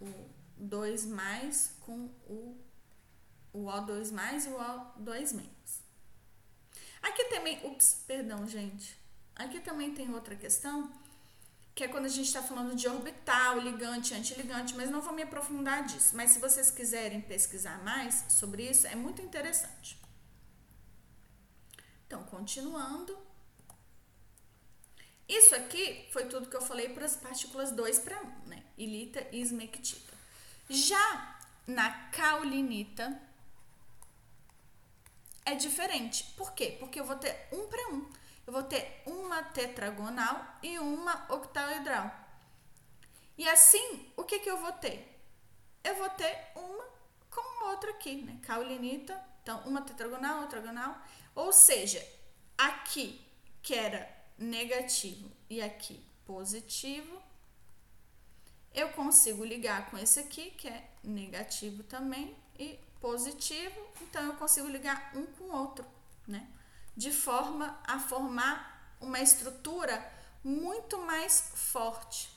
A: o 2 mais com o, o O2 mais e o O2 menos. Aqui também, ups, perdão, gente. Aqui também tem outra questão, que é quando a gente está falando de orbital, ligante, antiligante, mas não vou me aprofundar disso. Mas se vocês quiserem pesquisar mais sobre isso, é muito interessante. Então, continuando. Isso aqui foi tudo que eu falei para as partículas 2 para 1, né? Ilita e esmectita. Já na caulinita é diferente. Por quê? Porque eu vou ter um para um. Eu vou ter uma tetragonal e uma octaedral. E assim, o que, que eu vou ter? Eu vou ter uma com outra aqui, né? Caulinita, então uma tetragonal, outra gonal. Ou seja, aqui que era negativo e aqui positivo, eu consigo ligar com esse aqui, que é negativo também, e positivo, então eu consigo ligar um com o outro, né? De forma a formar uma estrutura muito mais forte.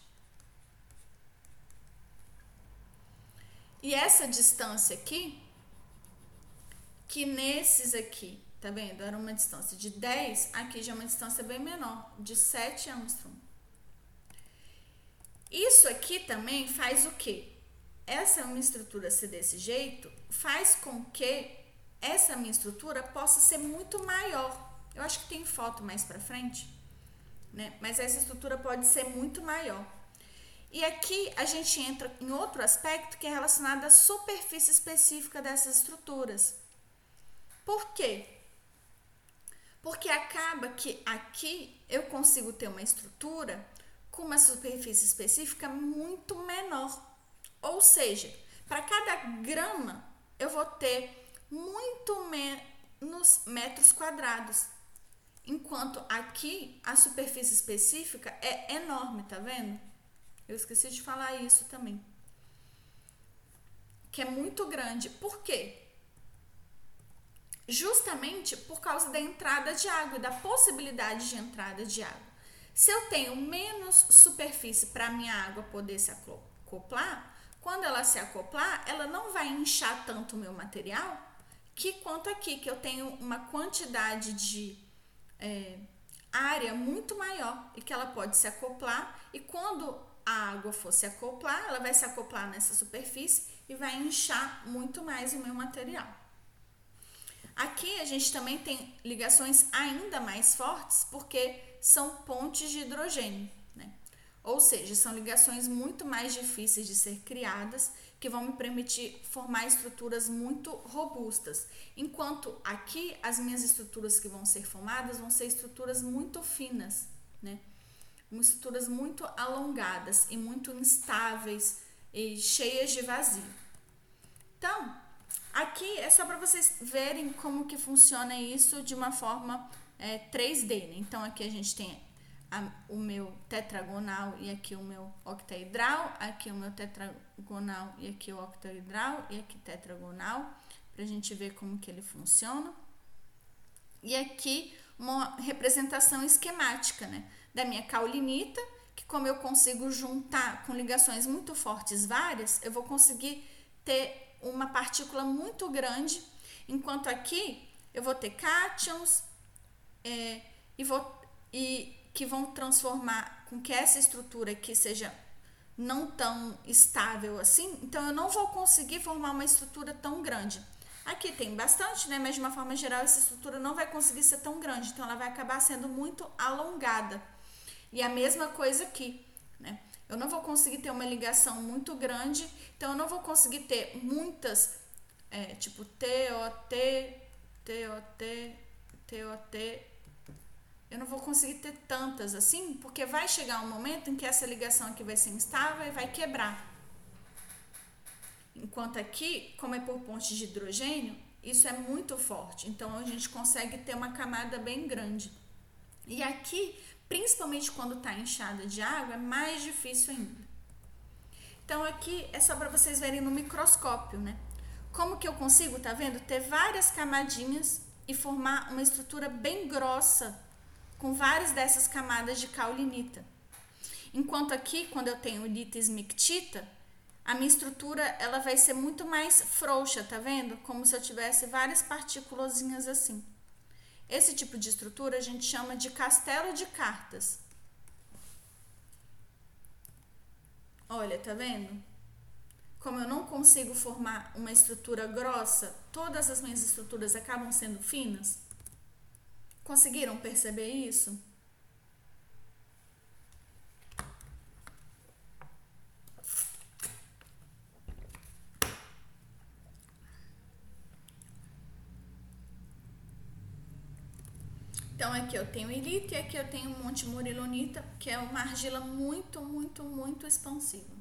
A: E essa distância aqui, que nesses aqui, tá vendo? Era uma distância de 10, aqui já é uma distância bem menor, de 7 angstrom. Isso aqui também faz o quê? Essa é uma estrutura ser desse jeito, faz com que essa minha estrutura possa ser muito maior. Eu acho que tem foto mais para frente, né? Mas essa estrutura pode ser muito maior. E aqui a gente entra em outro aspecto que é relacionado à superfície específica dessas estruturas. Por quê? Porque acaba que aqui eu consigo ter uma estrutura com uma superfície específica muito menor. Ou seja, para cada grama eu vou ter muito menos metros quadrados. Enquanto aqui a superfície específica é enorme, tá vendo? Eu esqueci de falar isso também. Que é muito grande. Por quê? Justamente por causa da entrada de água da possibilidade de entrada de água. Se eu tenho menos superfície para minha água poder se acoplar, quando ela se acoplar, ela não vai inchar tanto o meu material que quanto aqui, que eu tenho uma quantidade de é, área muito maior e que ela pode se acoplar e quando a água for se acoplar, ela vai se acoplar nessa superfície e vai inchar muito mais o meu material. Aqui a gente também tem ligações ainda mais fortes porque são pontes de hidrogênio. Ou seja, são ligações muito mais difíceis de ser criadas que vão me permitir formar estruturas muito robustas. Enquanto aqui as minhas estruturas que vão ser formadas vão ser estruturas muito finas, né? Estruturas muito alongadas e muito instáveis e cheias de vazio. Então, aqui é só para vocês verem como que funciona isso de uma forma é, 3D. Né? Então, aqui a gente tem a, o meu tetragonal e aqui o meu octaedral, aqui o meu tetragonal e aqui o octaedral e aqui tetragonal, para a gente ver como que ele funciona. E aqui uma representação esquemática, né, da minha caulinita, que como eu consigo juntar com ligações muito fortes várias, eu vou conseguir ter uma partícula muito grande, enquanto aqui eu vou ter cátions é, e vou e que vão transformar com que essa estrutura aqui seja não tão estável assim, então eu não vou conseguir formar uma estrutura tão grande. Aqui tem bastante, né? Mas de uma forma geral, essa estrutura não vai conseguir ser tão grande, então ela vai acabar sendo muito alongada. E a mesma coisa aqui, né? Eu não vou conseguir ter uma ligação muito grande, então eu não vou conseguir ter muitas, é, tipo TOT, TOT, TOT, eu não vou conseguir ter tantas assim, porque vai chegar um momento em que essa ligação aqui vai ser instável e vai quebrar. Enquanto aqui, como é por ponte de hidrogênio, isso é muito forte. Então a gente consegue ter uma camada bem grande. E aqui, principalmente quando está inchada de água, é mais difícil ainda. Então aqui é só para vocês verem no microscópio, né? Como que eu consigo, tá vendo? Ter várias camadinhas e formar uma estrutura bem grossa com várias dessas camadas de caulinita. Enquanto aqui, quando eu tenho lita esmictita, a minha estrutura ela vai ser muito mais frouxa, tá vendo? Como se eu tivesse várias partículas assim. Esse tipo de estrutura a gente chama de castelo de cartas. Olha, tá vendo? Como eu não consigo formar uma estrutura grossa, todas as minhas estruturas acabam sendo finas. Conseguiram perceber isso? Então aqui eu tenho ilita e aqui eu tenho Monte Murilonita, que é uma argila muito, muito, muito expansiva.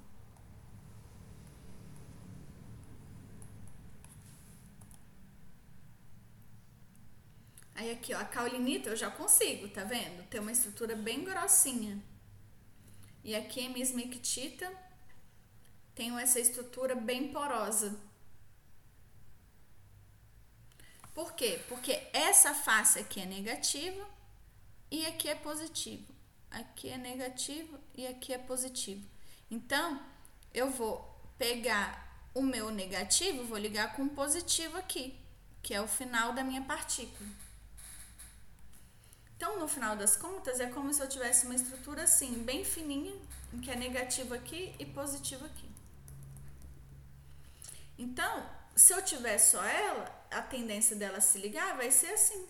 A: Aí aqui, ó, a caulinita eu já consigo, tá vendo? Ter uma estrutura bem grossinha. E aqui a minha esmectita tenho essa estrutura bem porosa. Por quê? Porque essa face aqui é negativa e aqui é positivo. Aqui é negativo e aqui é positivo. Então, eu vou pegar o meu negativo, vou ligar com o positivo aqui, que é o final da minha partícula. Então, no final das contas, é como se eu tivesse uma estrutura assim, bem fininha, que é negativo aqui e positivo aqui. Então, se eu tiver só ela, a tendência dela se ligar vai ser assim.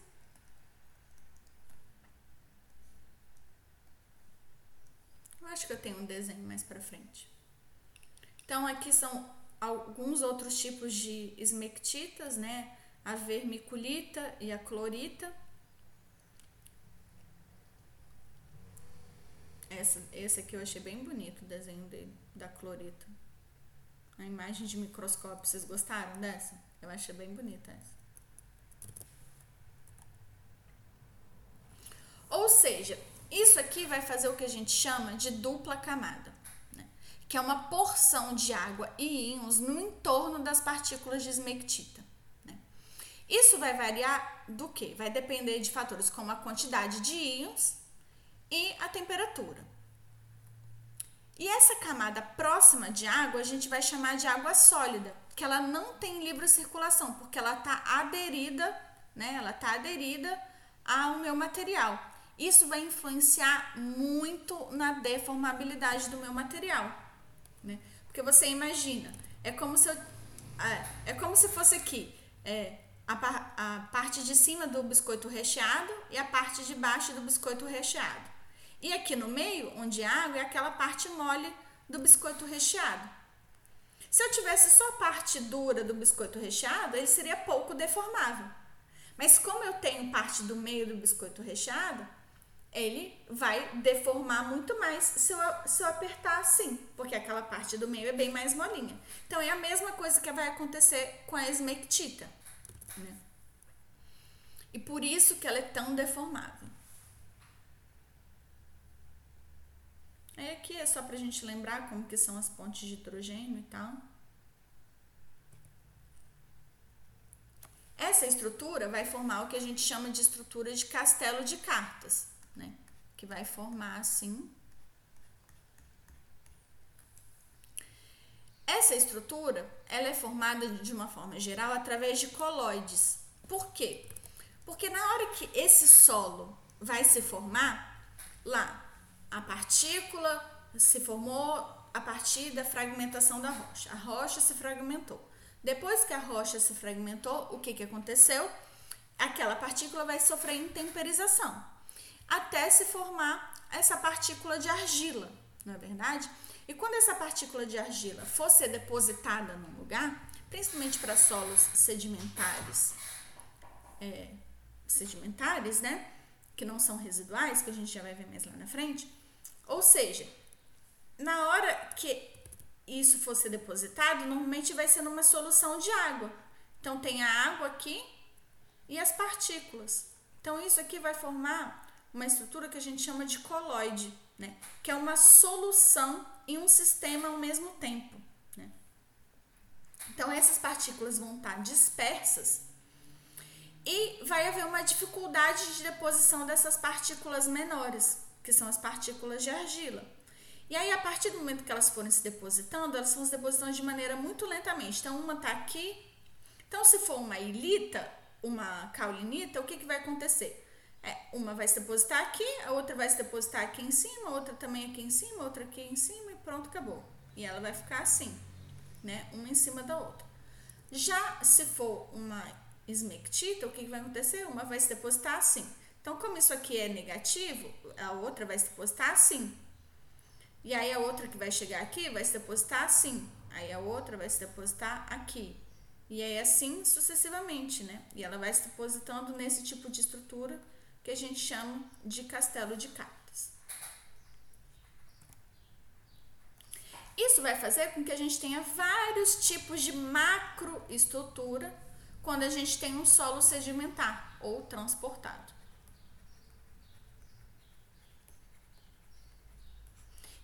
A: Eu acho que eu tenho um desenho mais para frente. Então aqui são alguns outros tipos de esmectitas, né? A vermiculita e a clorita. Essa, esse aqui eu achei bem bonito o desenho dele, da clorita. A imagem de microscópio, vocês gostaram dessa? Eu achei bem bonita essa. Ou seja, isso aqui vai fazer o que a gente chama de dupla camada, né? que é uma porção de água e íons no entorno das partículas de esmectita. Né? Isso vai variar do que? Vai depender de fatores como a quantidade de íons e a temperatura. E essa camada próxima de água a gente vai chamar de água sólida, que ela não tem livre circulação, porque ela está aderida, né? Ela está aderida ao meu material. Isso vai influenciar muito na deformabilidade do meu material, né? Porque você imagina, é como se eu, é, é como se fosse aqui, é, a, a parte de cima do biscoito recheado e a parte de baixo do biscoito recheado. E aqui no meio, onde é água, é aquela parte mole do biscoito recheado. Se eu tivesse só a parte dura do biscoito recheado, ele seria pouco deformável. Mas como eu tenho parte do meio do biscoito recheado, ele vai deformar muito mais se eu, se eu apertar assim, porque aquela parte do meio é bem mais molinha. Então é a mesma coisa que vai acontecer com a esmectita. Né? E por isso que ela é tão deformável. Aí aqui é só para a gente lembrar como que são as pontes de hidrogênio e tal. Essa estrutura vai formar o que a gente chama de estrutura de castelo de cartas, né? Que vai formar assim. Essa estrutura, ela é formada de uma forma geral através de coloides. Por quê? Porque na hora que esse solo vai se formar, lá a partícula se formou a partir da fragmentação da rocha. A rocha se fragmentou. Depois que a rocha se fragmentou, o que, que aconteceu? Aquela partícula vai sofrer intemperização até se formar essa partícula de argila, não é verdade? E quando essa partícula de argila for ser depositada num lugar, principalmente para solos sedimentares, é, sedimentares, né? que não são residuais, que a gente já vai ver mais lá na frente. Ou seja, na hora que isso for ser depositado, normalmente vai ser numa solução de água. Então tem a água aqui e as partículas. Então isso aqui vai formar uma estrutura que a gente chama de coloide, né? Que é uma solução em um sistema ao mesmo tempo, né? Então essas partículas vão estar dispersas e vai haver uma dificuldade de deposição dessas partículas menores, que são as partículas de argila. E aí, a partir do momento que elas forem se depositando, elas vão se depositando de maneira muito lentamente. Então, uma está aqui. Então, se for uma ilita, uma caulinita, o que, que vai acontecer? É, uma vai se depositar aqui, a outra vai se depositar aqui em cima, a outra também aqui em cima, outra aqui em cima e pronto, acabou. E ela vai ficar assim, né? Uma em cima da outra. Já se for uma esmectita, o que vai acontecer? Uma vai se depositar assim. Então, como isso aqui é negativo, a outra vai se depositar assim. E aí a outra que vai chegar aqui vai se depositar assim. Aí a outra vai se depositar aqui. E aí assim sucessivamente, né? E ela vai se depositando nesse tipo de estrutura que a gente chama de castelo de cartas. Isso vai fazer com que a gente tenha vários tipos de macroestrutura quando a gente tem um solo sedimentar ou transportado.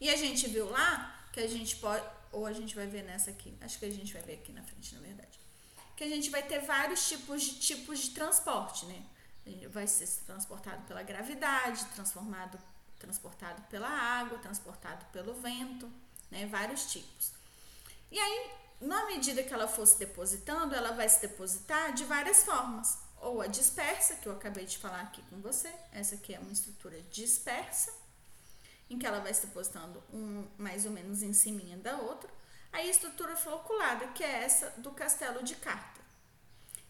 A: E a gente viu lá que a gente pode, ou a gente vai ver nessa aqui, acho que a gente vai ver aqui na frente, na verdade, que a gente vai ter vários tipos de tipos de transporte, né? Vai ser transportado pela gravidade, transformado, transportado pela água, transportado pelo vento, né? Vários tipos. E aí na medida que ela for se depositando, ela vai se depositar de várias formas. Ou a dispersa, que eu acabei de falar aqui com você, essa aqui é uma estrutura dispersa, em que ela vai se depositando um mais ou menos em cima da outra. A estrutura floculada, que é essa do castelo de carta.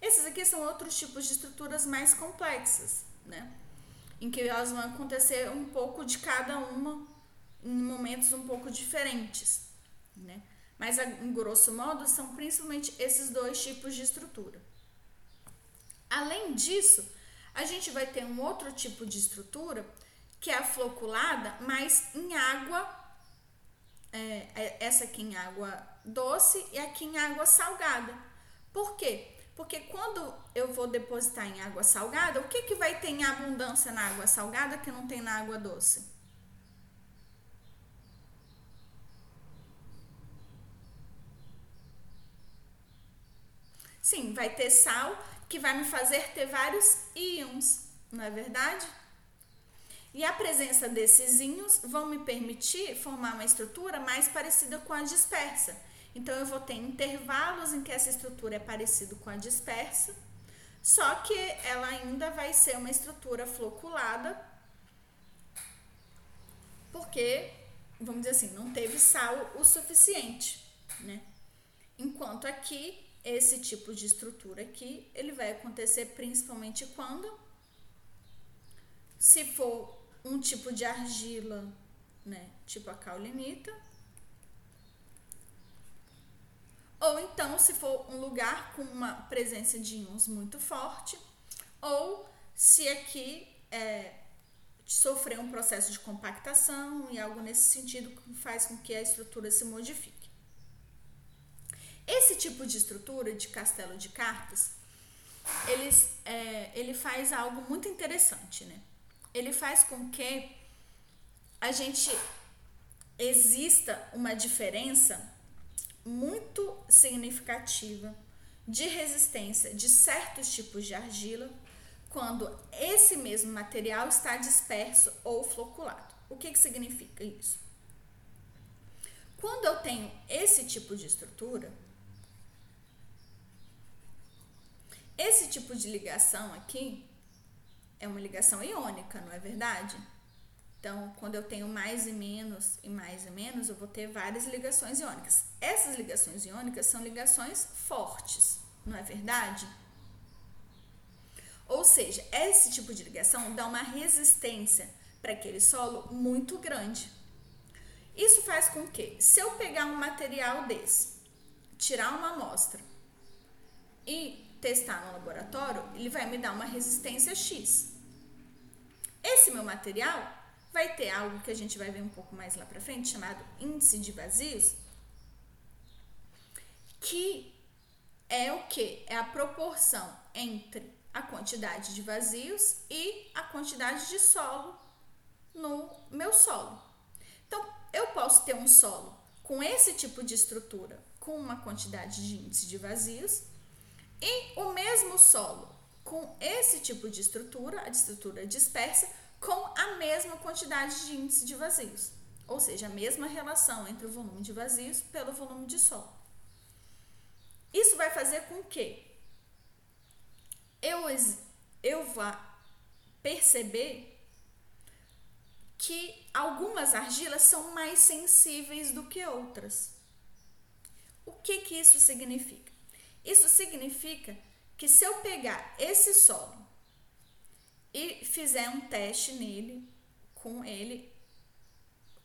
A: Esses aqui são outros tipos de estruturas mais complexas, né? Em que elas vão acontecer um pouco de cada uma em momentos um pouco diferentes, né? Mas, em grosso modo, são principalmente esses dois tipos de estrutura. Além disso, a gente vai ter um outro tipo de estrutura que é a floculada, mas em água, é, é, essa aqui em água doce e aqui em água salgada. Por quê? Porque quando eu vou depositar em água salgada, o que, que vai ter em abundância na água salgada que não tem na água doce? Sim, vai ter sal que vai me fazer ter vários íons, não é verdade? E a presença desses íons vão me permitir formar uma estrutura mais parecida com a dispersa. Então eu vou ter intervalos em que essa estrutura é parecida com a dispersa, só que ela ainda vai ser uma estrutura floculada, porque, vamos dizer assim, não teve sal o suficiente, né? Enquanto aqui esse tipo de estrutura aqui, ele vai acontecer principalmente quando se for um tipo de argila, né, tipo a caulinita, ou então se for um lugar com uma presença de íons muito forte, ou se aqui é, sofrer um processo de compactação e algo nesse sentido que faz com que a estrutura se modifique. Esse tipo de estrutura de castelo de cartas, eles, é, ele faz algo muito interessante, né? Ele faz com que a gente exista uma diferença muito significativa de resistência de certos tipos de argila quando esse mesmo material está disperso ou floculado. O que, que significa isso? Quando eu tenho esse tipo de estrutura, Esse tipo de ligação aqui é uma ligação iônica, não é verdade? Então, quando eu tenho mais e menos e mais e menos, eu vou ter várias ligações iônicas. Essas ligações iônicas são ligações fortes, não é verdade? Ou seja, esse tipo de ligação dá uma resistência para aquele solo muito grande. Isso faz com que, se eu pegar um material desse, tirar uma amostra e testar no laboratório, ele vai me dar uma resistência X. Esse meu material vai ter algo que a gente vai ver um pouco mais lá para frente, chamado índice de vazios, que é o que? É a proporção entre a quantidade de vazios e a quantidade de solo no meu solo. Então, eu posso ter um solo com esse tipo de estrutura, com uma quantidade de índice de vazios, e o mesmo solo com esse tipo de estrutura, a estrutura dispersa, com a mesma quantidade de índice de vazios, ou seja, a mesma relação entre o volume de vazios pelo volume de solo. Isso vai fazer com que eu, eu vá perceber que algumas argilas são mais sensíveis do que outras. O que, que isso significa? Isso significa que se eu pegar esse solo e fizer um teste nele, com ele,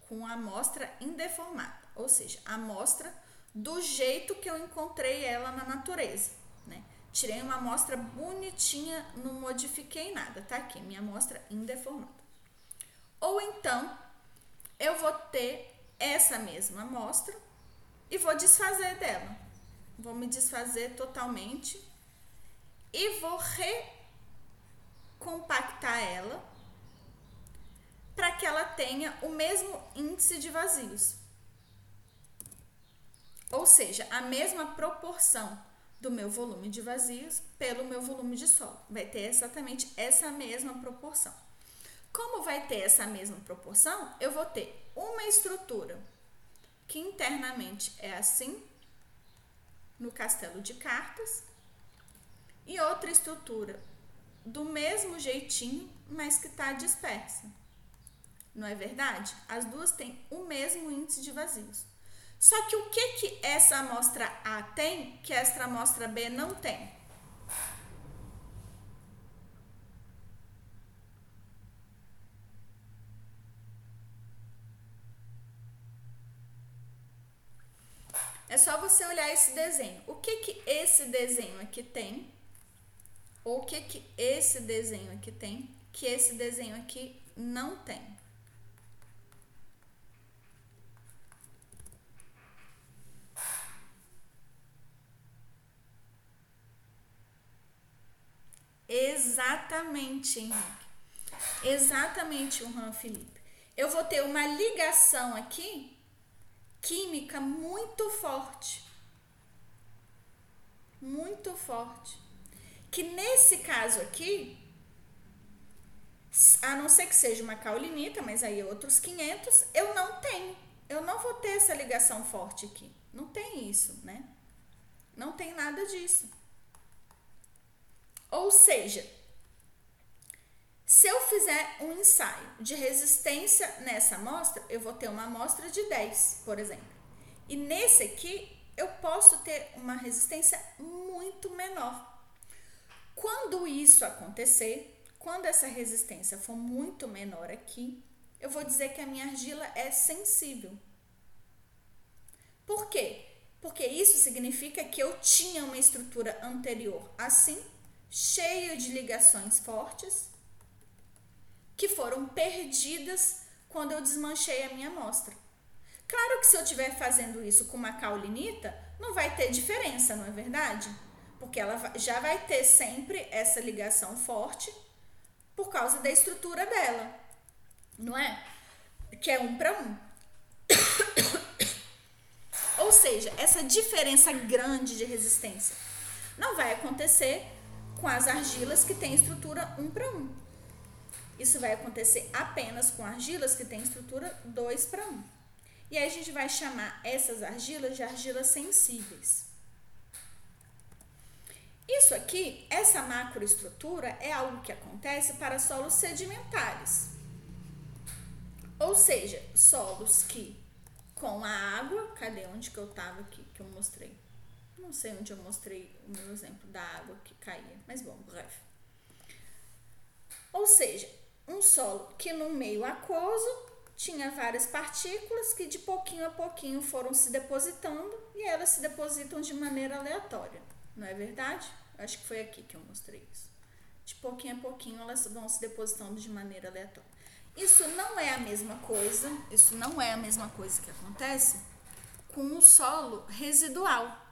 A: com a amostra indeformada, ou seja, a amostra do jeito que eu encontrei ela na natureza, né? Tirei uma amostra bonitinha, não modifiquei nada, tá aqui, minha amostra indeformada. Ou então, eu vou ter essa mesma amostra e vou desfazer dela. Vou me desfazer totalmente e vou recompactar ela para que ela tenha o mesmo índice de vazios. Ou seja, a mesma proporção do meu volume de vazios pelo meu volume de solo. Vai ter exatamente essa mesma proporção. Como vai ter essa mesma proporção, eu vou ter uma estrutura que internamente é assim, no castelo de cartas, e outra estrutura do mesmo jeitinho, mas que está dispersa. Não é verdade? As duas têm o mesmo índice de vazios. Só que o que, que essa amostra A tem que esta amostra B não tem? É só você olhar esse desenho. O que que esse desenho aqui tem? O que que esse desenho aqui tem que esse desenho aqui não tem? Exatamente, Henrique. Exatamente, o Juan Felipe. Eu vou ter uma ligação aqui química muito forte. Muito forte. Que nesse caso aqui, a não ser que seja uma caulinita, mas aí outros 500, eu não tenho. Eu não vou ter essa ligação forte aqui. Não tem isso, né? Não tem nada disso. Ou seja, se eu fizer um ensaio de resistência nessa amostra, eu vou ter uma amostra de 10, por exemplo. E nesse aqui, eu posso ter uma resistência muito menor. Quando isso acontecer, quando essa resistência for muito menor aqui, eu vou dizer que a minha argila é sensível. Por quê? Porque isso significa que eu tinha uma estrutura anterior assim cheio de ligações fortes que foram perdidas quando eu desmanchei a minha amostra. Claro que se eu estiver fazendo isso com uma caulinita, não vai ter diferença, não é verdade? Porque ela já vai ter sempre essa ligação forte por causa da estrutura dela, não é? Que é um para um. Ou seja, essa diferença grande de resistência não vai acontecer com as argilas que têm estrutura 1 para 1. Isso vai acontecer apenas com argilas que têm estrutura 2 para 1. E aí a gente vai chamar essas argilas de argilas sensíveis. Isso aqui, essa macroestrutura, é algo que acontece para solos sedimentares. Ou seja, solos que com a água, cadê onde que eu estava aqui que eu mostrei? Não sei onde eu mostrei o meu exemplo da água que caía, mas bom, breve. Ou seja, um solo que no meio aquoso tinha várias partículas que de pouquinho a pouquinho foram se depositando e elas se depositam de maneira aleatória, não é verdade? Acho que foi aqui que eu mostrei isso. de pouquinho a pouquinho elas vão se depositando de maneira aleatória. Isso não é a mesma coisa, isso não é a mesma coisa que acontece com o solo residual.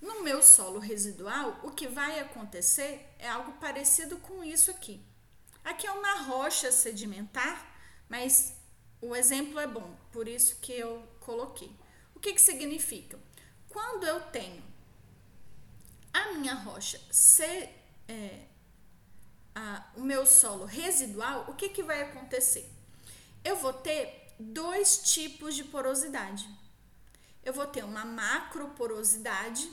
A: No meu solo residual, o que vai acontecer é algo parecido com isso aqui. Aqui é uma rocha sedimentar, mas o exemplo é bom, por isso que eu coloquei. O que, que significa? Quando eu tenho a minha rocha ser é, a, o meu solo residual, o que, que vai acontecer? Eu vou ter dois tipos de porosidade. Eu vou ter uma macroporosidade,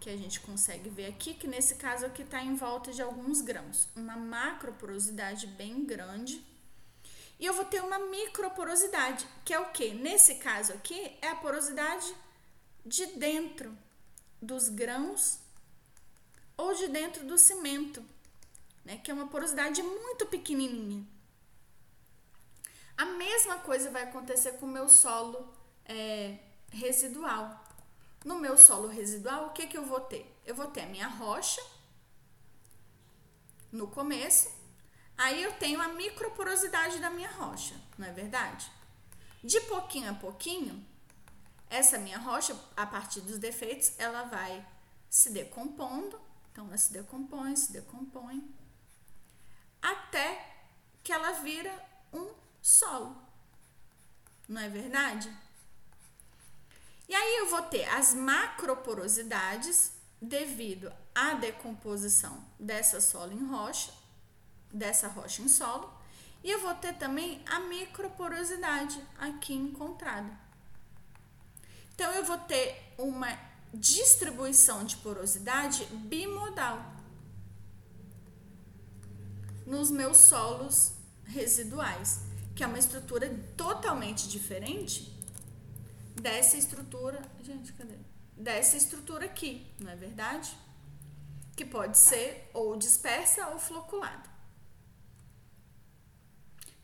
A: que a gente consegue ver aqui, que nesse caso aqui está em volta de alguns grãos. Uma macroporosidade bem grande. E eu vou ter uma microporosidade, que é o que? Nesse caso aqui, é a porosidade de dentro dos grãos ou de dentro do cimento, né? Que é uma porosidade muito pequenininha. A mesma coisa vai acontecer com o meu solo é, residual. No meu solo residual, o que, que eu vou ter? Eu vou ter a minha rocha no começo, aí eu tenho a microporosidade da minha rocha, não é verdade? De pouquinho a pouquinho, essa minha rocha, a partir dos defeitos, ela vai se decompondo, então ela se decompõe, se decompõe, até que ela vira um solo, não é verdade? E aí eu vou ter as macroporosidades devido à decomposição dessa solo em rocha, dessa rocha em solo, e eu vou ter também a microporosidade aqui encontrada. Então eu vou ter uma distribuição de porosidade bimodal nos meus solos residuais, que é uma estrutura totalmente diferente dessa estrutura. Gente, cadê? Dessa estrutura aqui, não é verdade? Que pode ser ou dispersa ou floculada.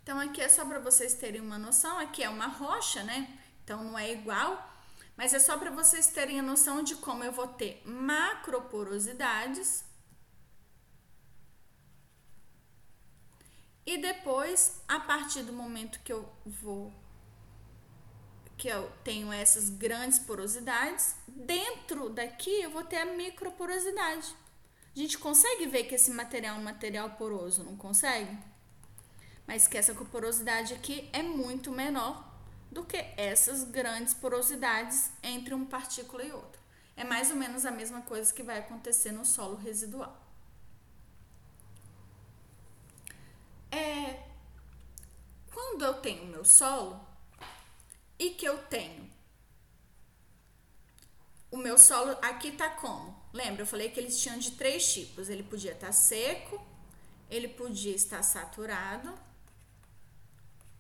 A: Então, aqui é só para vocês terem uma noção. Aqui é uma rocha, né? Então, não é igual, mas é só para vocês terem a noção de como eu vou ter macroporosidades. E depois, a partir do momento que eu vou que eu tenho essas grandes porosidades, dentro daqui eu vou ter a microporosidade. A gente consegue ver que esse material é um material poroso, não consegue? Mas que essa porosidade aqui é muito menor do que essas grandes porosidades entre uma partícula e outra. É mais ou menos a mesma coisa que vai acontecer no solo residual. É, quando eu tenho meu solo, e que eu tenho o meu solo aqui tá como? Lembra, eu falei que eles tinham de três tipos. Ele podia estar tá seco, ele podia estar saturado,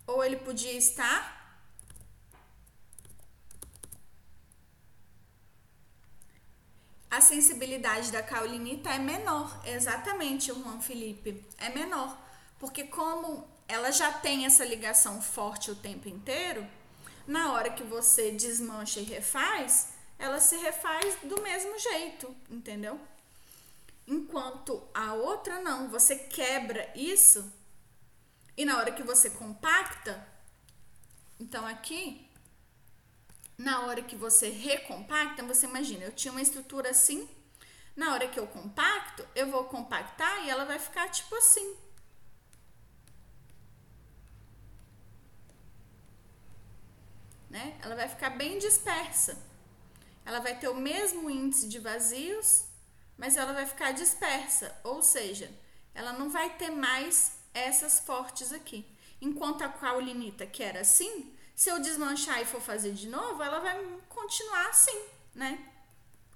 A: ou ele podia estar a sensibilidade da caulinita é menor, exatamente, Juan Felipe, é menor, porque como ela já tem essa ligação forte o tempo inteiro, na hora que você desmancha e refaz, ela se refaz do mesmo jeito, entendeu? Enquanto a outra não, você quebra isso e na hora que você compacta, então aqui, na hora que você recompacta, você imagina, eu tinha uma estrutura assim, na hora que eu compacto, eu vou compactar e ela vai ficar tipo assim. né? Ela vai ficar bem dispersa. Ela vai ter o mesmo índice de vazios, mas ela vai ficar dispersa, ou seja, ela não vai ter mais essas fortes aqui. Enquanto a caulinita, que era assim, se eu desmanchar e for fazer de novo, ela vai continuar assim, né?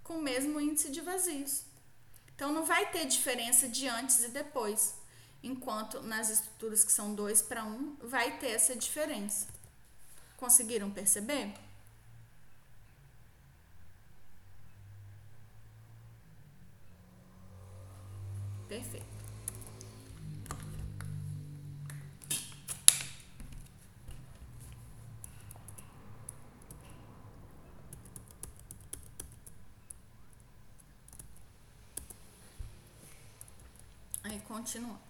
A: Com o mesmo índice de vazios. Então não vai ter diferença de antes e depois. Enquanto nas estruturas que são 2 para 1, um, vai ter essa diferença. Conseguiram perceber? Perfeito. Continuando.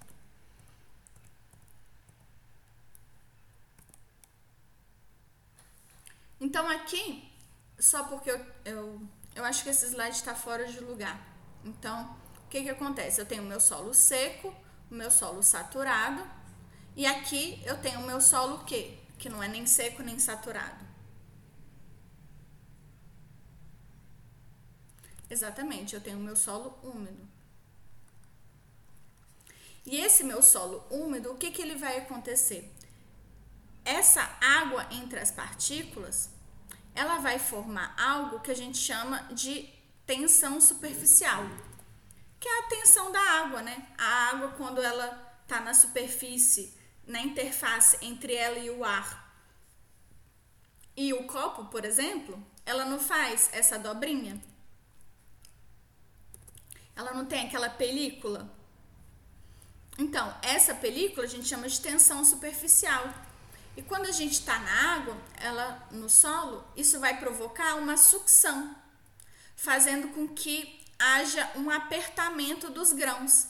A: Então aqui, só porque eu, eu, eu acho que esse slide está fora de lugar. Então, o que que acontece? Eu tenho o meu solo seco, o meu solo saturado, e aqui eu tenho o meu solo que que não é nem seco nem saturado. Exatamente, eu tenho o meu solo úmido. E esse meu solo úmido, o que, que ele vai acontecer? Essa água entre as partículas, ela vai formar algo que a gente chama de tensão superficial, que é a tensão da água, né? A água, quando ela está na superfície, na interface entre ela e o ar e o copo, por exemplo, ela não faz essa dobrinha? Ela não tem aquela película? Então, essa película a gente chama de tensão superficial. E quando a gente está na água, ela no solo, isso vai provocar uma sucção, fazendo com que haja um apertamento dos grãos.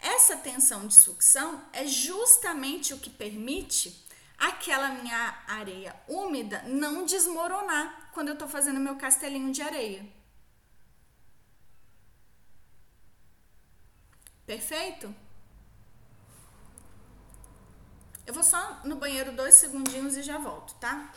A: Essa tensão de sucção é justamente o que permite aquela minha areia úmida não desmoronar quando eu estou fazendo meu castelinho de areia. Perfeito? Eu vou só no banheiro dois segundinhos e já volto, tá?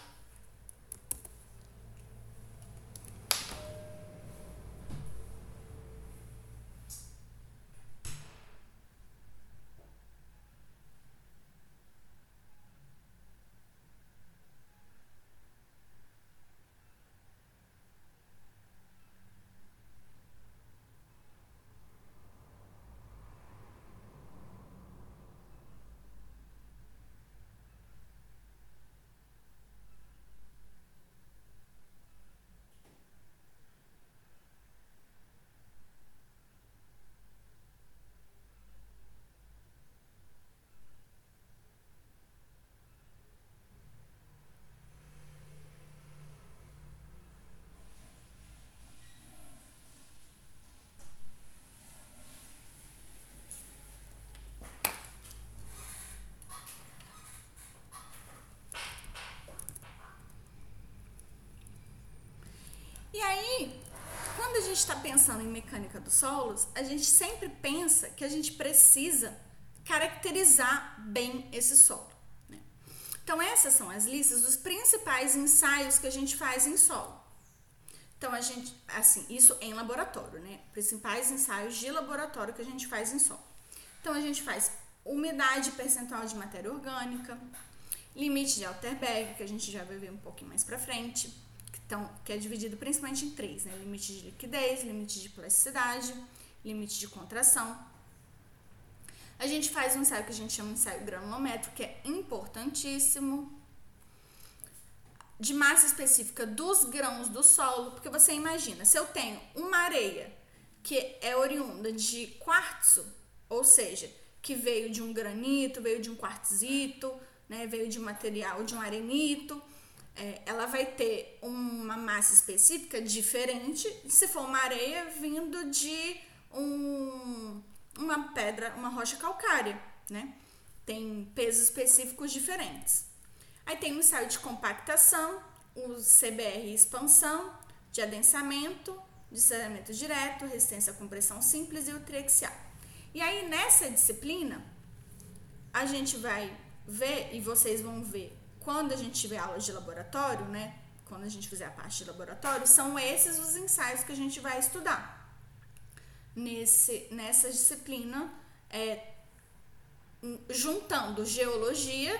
A: E aí, quando a gente está pensando em mecânica dos solos, a gente sempre pensa que a gente precisa caracterizar bem esse solo. Né? Então, essas são as listas dos principais ensaios que a gente faz em solo. Então, a gente, assim, isso em laboratório, né? Principais ensaios de laboratório que a gente faz em solo. Então, a gente faz umidade percentual de matéria orgânica, limite de Alterberg, que a gente já vai ver um pouquinho mais pra frente então, que é dividido principalmente em três, né? Limite de liquidez, limite de plasticidade, limite de contração. A gente faz um ensaio que a gente chama de ensaio granulométrico, que é importantíssimo. De massa específica dos grãos do solo, porque você imagina, se eu tenho uma areia que é oriunda de quartzo, ou seja, que veio de um granito, veio de um quartzito, né, veio de material de um arenito, é, ela vai ter uma massa específica diferente se for uma areia vindo de um, uma pedra, uma rocha calcária, né? Tem pesos específicos diferentes. Aí tem o ensaio de compactação, o CBR expansão, de adensamento, de sedimento direto, resistência à compressão simples e o triaxial. E aí nessa disciplina a gente vai ver e vocês vão ver quando a gente tiver aulas de laboratório, né? Quando a gente fizer a parte de laboratório, são esses os ensaios que a gente vai estudar. Nesse, nessa disciplina, é, juntando geologia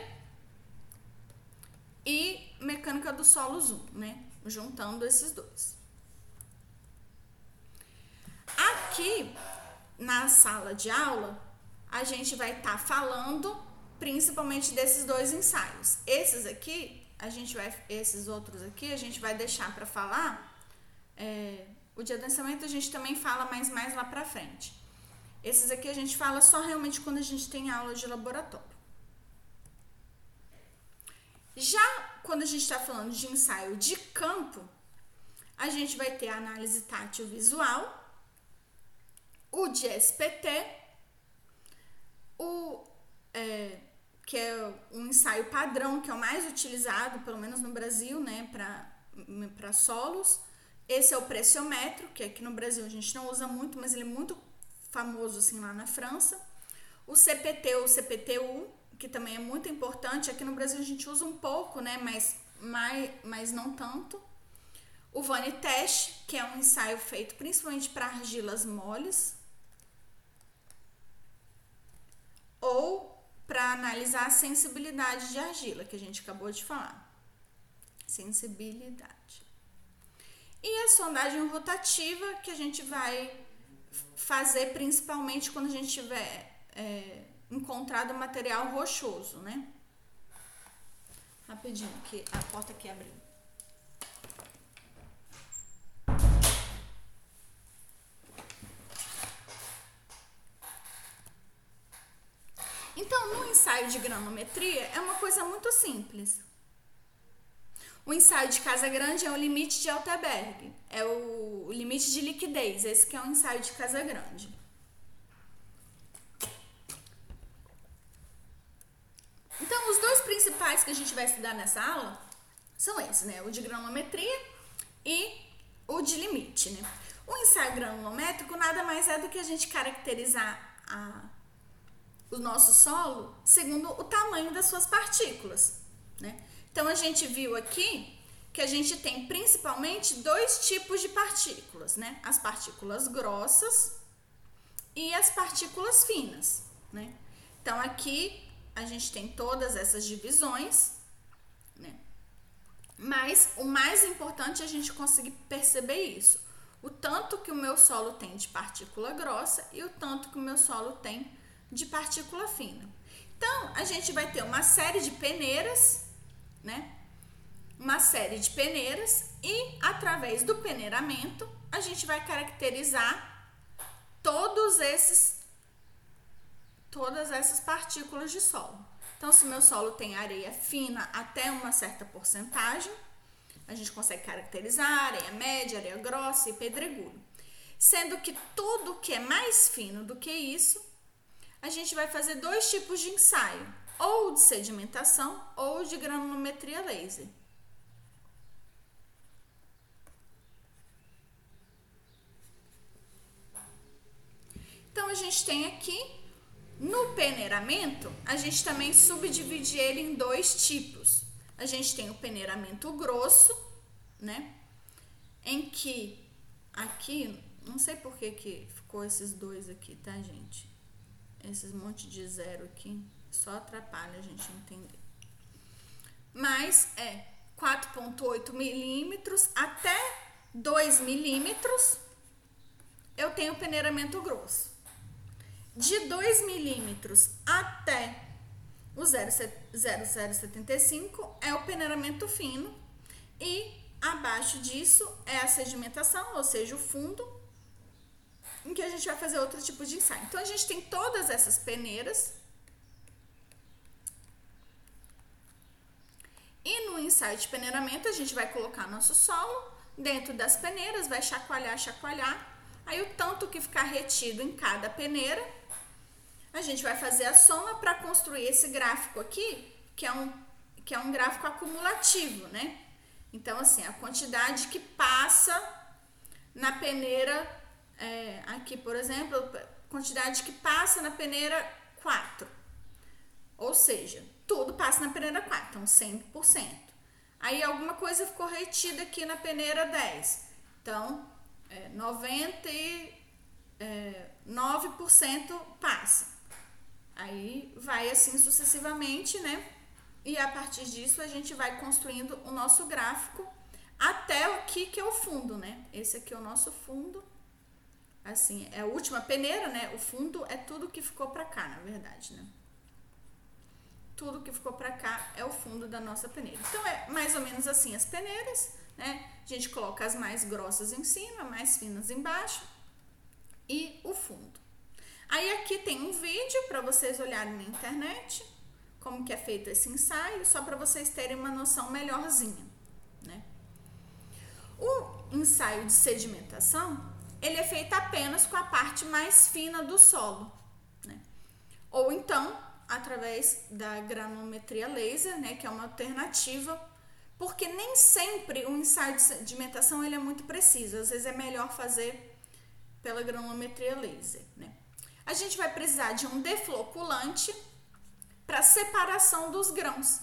A: e mecânica do solo 1, né? Juntando esses dois. Aqui, na sala de aula, a gente vai estar tá falando principalmente desses dois ensaios. Esses aqui, a gente vai, esses outros aqui, a gente vai deixar para falar. É, o de adensamento a gente também fala mais mais lá para frente. Esses aqui a gente fala só realmente quando a gente tem aula de laboratório. Já quando a gente está falando de ensaio de campo, a gente vai ter a análise tátil visual, o de SPT, o é, que é um ensaio padrão, que é o mais utilizado, pelo menos no Brasil, né, para solos. Esse é o preciômetro, que aqui no Brasil a gente não usa muito, mas ele é muito famoso assim lá na França. O CPT ou CPTU, que também é muito importante, aqui no Brasil a gente usa um pouco, né, mas, mas, mas não tanto. O Vani Test, que é um ensaio feito principalmente para argilas moles. Ou para analisar a sensibilidade de argila, que a gente acabou de falar. Sensibilidade. E a sondagem rotativa, que a gente vai fazer principalmente quando a gente tiver é, encontrado material rochoso, né? Rapidinho, que a porta aqui abriu. Então, no ensaio de granometria é uma coisa muito simples. O ensaio de casa grande é o limite de Alteberg, é o limite de liquidez, esse que é o ensaio de casa grande. Então, os dois principais que a gente vai estudar nessa aula são esses, né? O de granometria e o de limite, né? O ensaio granulométrico nada mais é do que a gente caracterizar a o nosso solo segundo o tamanho das suas partículas, né? Então a gente viu aqui que a gente tem principalmente dois tipos de partículas, né? As partículas grossas e as partículas finas, né? Então aqui a gente tem todas essas divisões, né? Mas o mais importante é a gente conseguir perceber isso. O tanto que o meu solo tem de partícula grossa e o tanto que o meu solo tem de partícula fina. Então, a gente vai ter uma série de peneiras, né? Uma série de peneiras e através do peneiramento a gente vai caracterizar todos esses todas essas partículas de solo. Então, se meu solo tem areia fina até uma certa porcentagem, a gente consegue caracterizar areia média, areia grossa e pedregulho. Sendo que tudo que é mais fino do que isso a gente vai fazer dois tipos de ensaio, ou de sedimentação ou de granulometria laser. Então, a gente tem aqui, no peneiramento, a gente também subdivide ele em dois tipos. A gente tem o peneiramento grosso, né? Em que aqui, não sei por que, que ficou esses dois aqui, tá, gente? Esses monte de zero aqui só atrapalha a gente entender. Mas é 4,8 milímetros até 2 milímetros eu tenho peneiramento grosso. De 2 milímetros até o 0,075 é o peneiramento fino e abaixo disso é a sedimentação, ou seja, o fundo, em que a gente vai fazer outro tipo de ensaio. Então, a gente tem todas essas peneiras. E no ensaio de peneiramento, a gente vai colocar nosso solo dentro das peneiras, vai chacoalhar, chacoalhar. Aí, o tanto que ficar retido em cada peneira, a gente vai fazer a soma para construir esse gráfico aqui, que é um, que é um gráfico acumulativo, né? Então, assim, a quantidade que passa na peneira é, aqui, por exemplo, quantidade que passa na peneira 4. Ou seja, tudo passa na peneira 4, então 100%. Aí alguma coisa ficou retida aqui na peneira 10. Então, é, 99% é, passa. Aí vai assim sucessivamente, né? E a partir disso a gente vai construindo o nosso gráfico até o que, que é o fundo, né? Esse aqui é o nosso fundo assim, é a última peneira, né? O fundo é tudo que ficou para cá, na verdade, né? Tudo que ficou para cá é o fundo da nossa peneira. Então é mais ou menos assim as peneiras, né? A gente coloca as mais grossas em cima, mais finas embaixo e o fundo. Aí aqui tem um vídeo para vocês olharem na internet como que é feito esse ensaio, só para vocês terem uma noção melhorzinha, né? O ensaio de sedimentação ele é feito apenas com a parte mais fina do solo. Né? ou então através da granulometria laser, né, que é uma alternativa, porque nem sempre o ensaio de sedimentação ele é muito preciso, às vezes é melhor fazer pela granulometria laser, né? A gente vai precisar de um defloculante para separação dos grãos,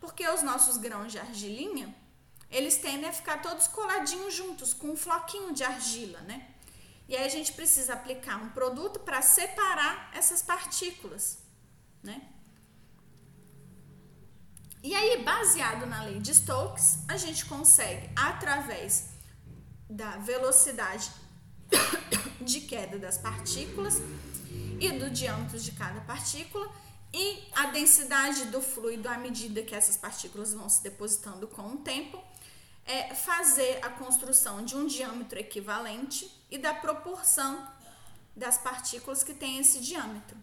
A: porque os nossos grãos de argilinha, eles tendem a ficar todos coladinhos juntos, com um floquinho de argila, né? E aí a gente precisa aplicar um produto para separar essas partículas, né? E aí, baseado na lei de Stokes, a gente consegue, através da velocidade de queda das partículas e do diâmetro de cada partícula, e a densidade do fluido à medida que essas partículas vão se depositando com o tempo, é fazer a construção de um diâmetro equivalente e da proporção das partículas que tem esse diâmetro.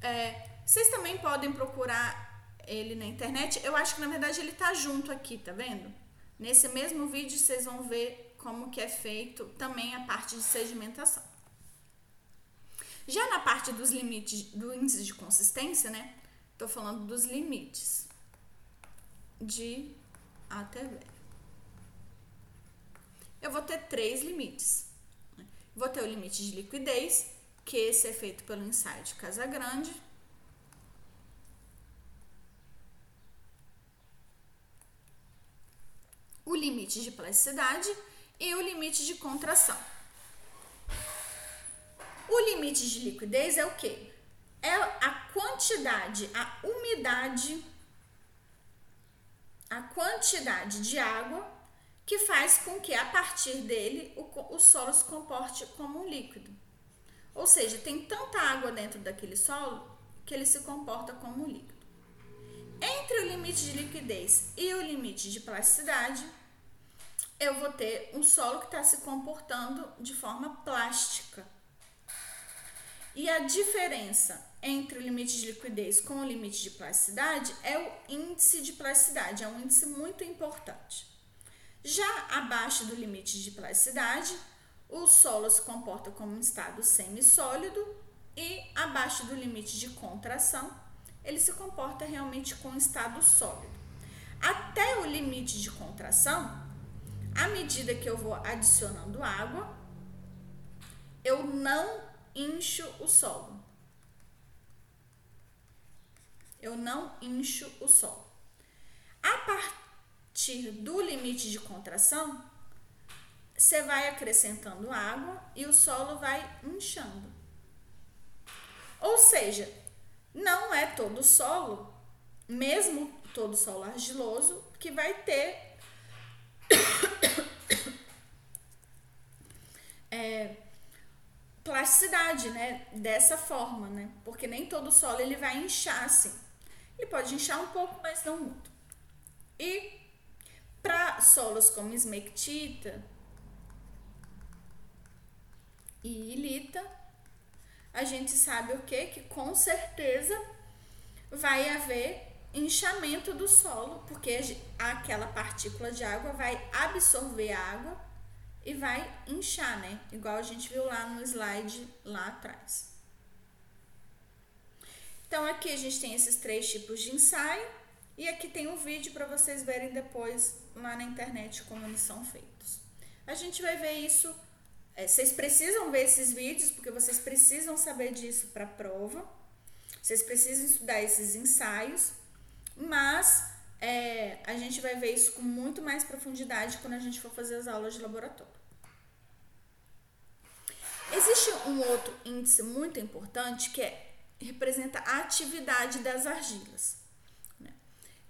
A: É, vocês também podem procurar ele na internet. Eu acho que na verdade ele tá junto aqui, tá vendo? Nesse mesmo vídeo vocês vão ver como que é feito também a parte de sedimentação. Já na parte dos limites do índice de consistência, né? Tô falando dos limites de até V. Eu vou ter três limites. Vou ter o limite de liquidez, que esse é feito pelo ensaio de Casagrande. O limite de plasticidade e o limite de contração. O limite de liquidez é o que? É a quantidade, a umidade, a quantidade de água que faz com que a partir dele o, o solo se comporte como um líquido. Ou seja, tem tanta água dentro daquele solo que ele se comporta como um líquido. Entre o limite de liquidez e o limite de plasticidade, eu vou ter um solo que está se comportando de forma plástica. E a diferença entre o limite de liquidez com o limite de plasticidade é o índice de plasticidade, é um índice muito importante. Já abaixo do limite de plasticidade, o solo se comporta como um estado semissólido e abaixo do limite de contração, ele se comporta realmente com um estado sólido. Até o limite de contração, à medida que eu vou adicionando água, eu não incho o solo. Eu não incho o solo. A partir do limite de contração, você vai acrescentando água e o solo vai inchando. Ou seja, não é todo solo, mesmo todo solo argiloso, que vai ter é, plasticidade, né? Dessa forma, né? Porque nem todo solo ele vai inchar assim. Ele pode inchar um pouco, mas não muito. E para solos como esmectita, e ilita, a gente sabe o que? Que com certeza vai haver inchamento do solo, porque aquela partícula de água vai absorver a água e vai inchar, né? Igual a gente viu lá no slide lá atrás. Então aqui a gente tem esses três tipos de ensaio e aqui tem um vídeo para vocês verem depois lá na internet como eles são feitos. A gente vai ver isso é, vocês precisam ver esses vídeos, porque vocês precisam saber disso para a prova. Vocês precisam estudar esses ensaios, mas é, a gente vai ver isso com muito mais profundidade quando a gente for fazer as aulas de laboratório. Existe um outro índice muito importante que é, representa a atividade das argilas?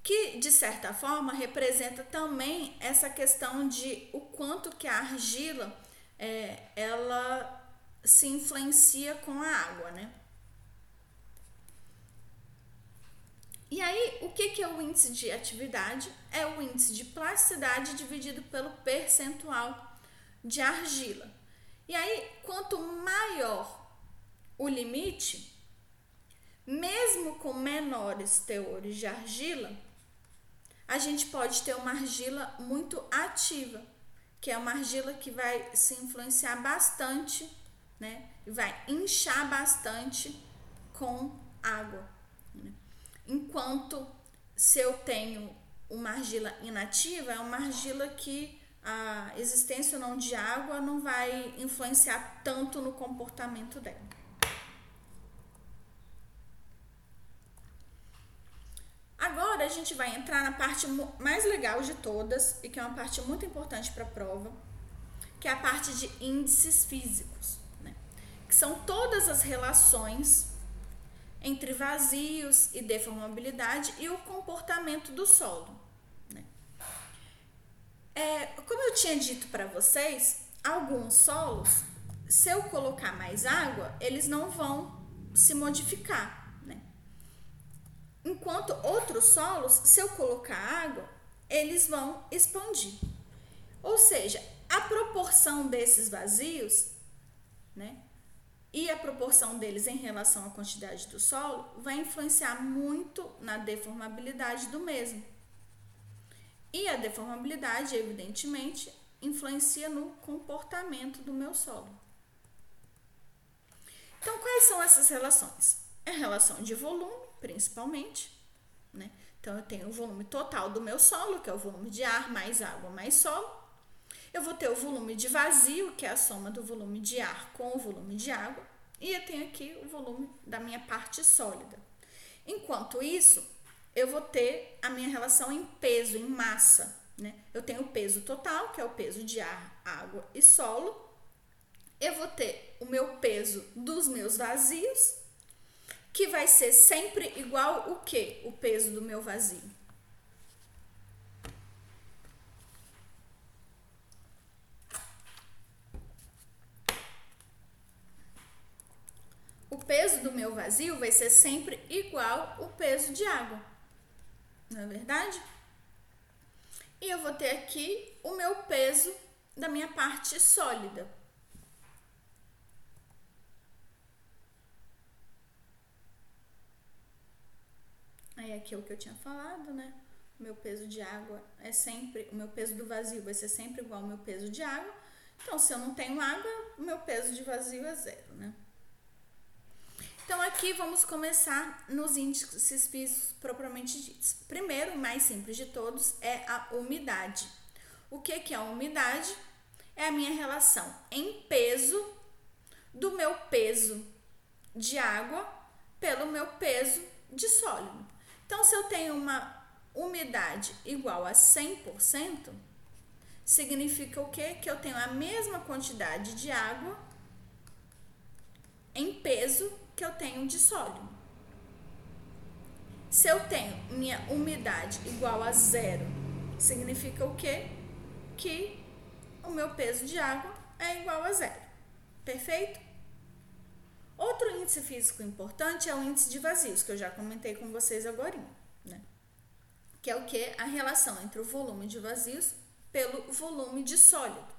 A: Que de certa forma representa também essa questão de o quanto que a argila é, ela se influencia com a água, né? E aí, o que, que é o índice de atividade? É o índice de plasticidade dividido pelo percentual de argila. E aí, quanto maior o limite, mesmo com menores teores de argila, a gente pode ter uma argila muito ativa que é uma argila que vai se influenciar bastante né? Vai inchar bastante com água. Né? Enquanto se eu tenho uma argila inativa, é uma argila que a existência ou não de água não vai influenciar tanto no comportamento dela. Agora a gente vai entrar na parte mais legal de todas e que é uma parte muito importante para a prova, que é a parte de índices físicos, né? que são todas as relações entre vazios e deformabilidade e o comportamento do solo. Né? É, como eu tinha dito para vocês, alguns solos, se eu colocar mais água, eles não vão se modificar Enquanto outros solos, se eu colocar água, eles vão expandir. Ou seja, a proporção desses vazios, né? E a proporção deles em relação à quantidade do solo vai influenciar muito na deformabilidade do mesmo. E a deformabilidade, evidentemente, influencia no comportamento do meu solo. Então, quais são essas relações? É a relação de volume principalmente, né? Então eu tenho o volume total do meu solo, que é o volume de ar mais água mais solo. Eu vou ter o volume de vazio, que é a soma do volume de ar com o volume de água, e eu tenho aqui o volume da minha parte sólida. Enquanto isso, eu vou ter a minha relação em peso, em massa, né? Eu tenho o peso total, que é o peso de ar, água e solo. Eu vou ter o meu peso dos meus vazios, que vai ser sempre igual o que? O peso do meu vazio. O peso do meu vazio vai ser sempre igual o peso de água. Não é verdade? E eu vou ter aqui o meu peso da minha parte sólida. Aí aqui é o que eu tinha falado, né? O meu peso de água é sempre, o meu peso do vazio vai ser sempre igual ao meu peso de água. Então, se eu não tenho água, o meu peso de vazio é zero, né? Então, aqui vamos começar nos índices físicos propriamente ditos. Primeiro, mais simples de todos, é a umidade. O que, que é a umidade? É a minha relação em peso do meu peso de água pelo meu peso de sólido. Então, se eu tenho uma umidade igual a 100%, significa o quê? Que eu tenho a mesma quantidade de água em peso que eu tenho de sólido. Se eu tenho minha umidade igual a zero, significa o quê? Que o meu peso de água é igual a zero. Perfeito? Outro índice físico importante é o índice de vazios, que eu já comentei com vocês agora, né? Que é o que? A relação entre o volume de vazios pelo volume de sólido.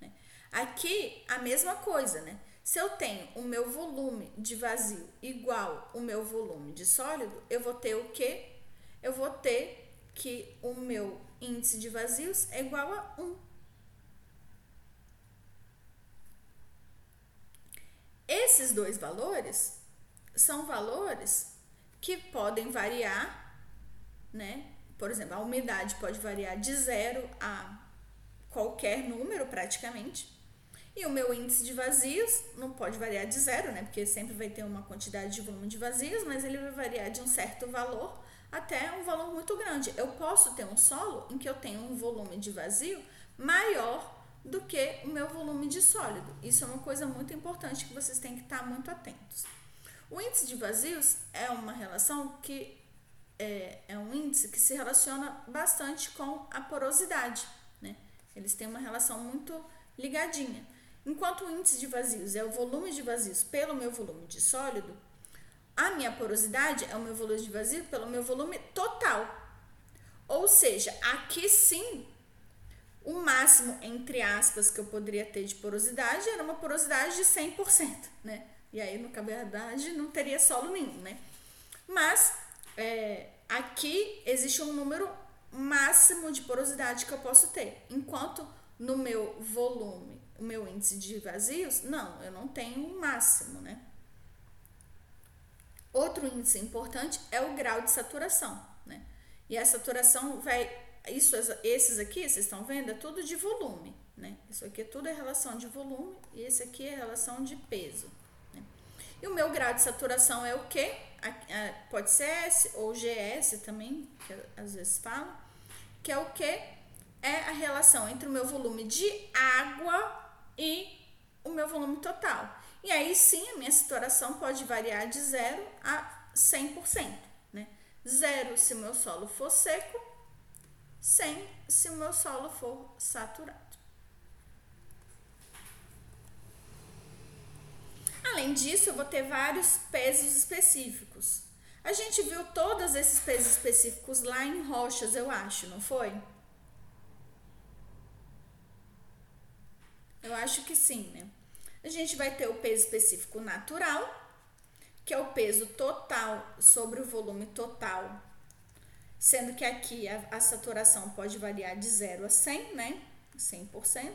A: Né? Aqui, a mesma coisa, né? Se eu tenho o meu volume de vazio igual o meu volume de sólido, eu vou ter o quê? Eu vou ter que o meu índice de vazios é igual a 1. Esses dois valores são valores que podem variar, né? Por exemplo, a umidade pode variar de zero a qualquer número praticamente. E o meu índice de vazios não pode variar de zero, né? Porque sempre vai ter uma quantidade de volume de vazios, mas ele vai variar de um certo valor até um valor muito grande. Eu posso ter um solo em que eu tenho um volume de vazio maior do que o meu volume de sólido. Isso é uma coisa muito importante que vocês têm que estar muito atentos. O índice de vazios é uma relação que é, é um índice que se relaciona bastante com a porosidade, né? Eles têm uma relação muito ligadinha. Enquanto o índice de vazios é o volume de vazios pelo meu volume de sólido, a minha porosidade é o meu volume de vazio pelo meu volume total. Ou seja, aqui sim o máximo, entre aspas, que eu poderia ter de porosidade era uma porosidade de 100%, né? E aí, na verdade, não teria solo nenhum, né? Mas é, aqui existe um número máximo de porosidade que eu posso ter, enquanto no meu volume, o meu índice de vazios? Não, eu não tenho um máximo, né? Outro índice importante é o grau de saturação, né? E a saturação vai, isso, esses aqui, vocês estão vendo, é tudo de volume, né? Isso aqui é tudo é relação de volume e esse aqui é relação de peso. Né? E o meu grau de saturação é o quê? Pode ser S ou GS também, que às vezes fala, que é o quê? É a relação entre o meu volume de água e o meu volume total. E aí sim, a minha saturação pode variar de 0 a 100%. Né? Zero se o meu solo for seco, 100 se o meu solo for saturado. Além disso, eu vou ter vários pesos específicos. A gente viu todos esses pesos específicos lá em rochas, eu acho, não foi? Eu acho que sim, né? A gente vai ter o peso específico natural, que é o peso total sobre o volume total, sendo que aqui a, a saturação pode variar de 0 a 100, né? 100%.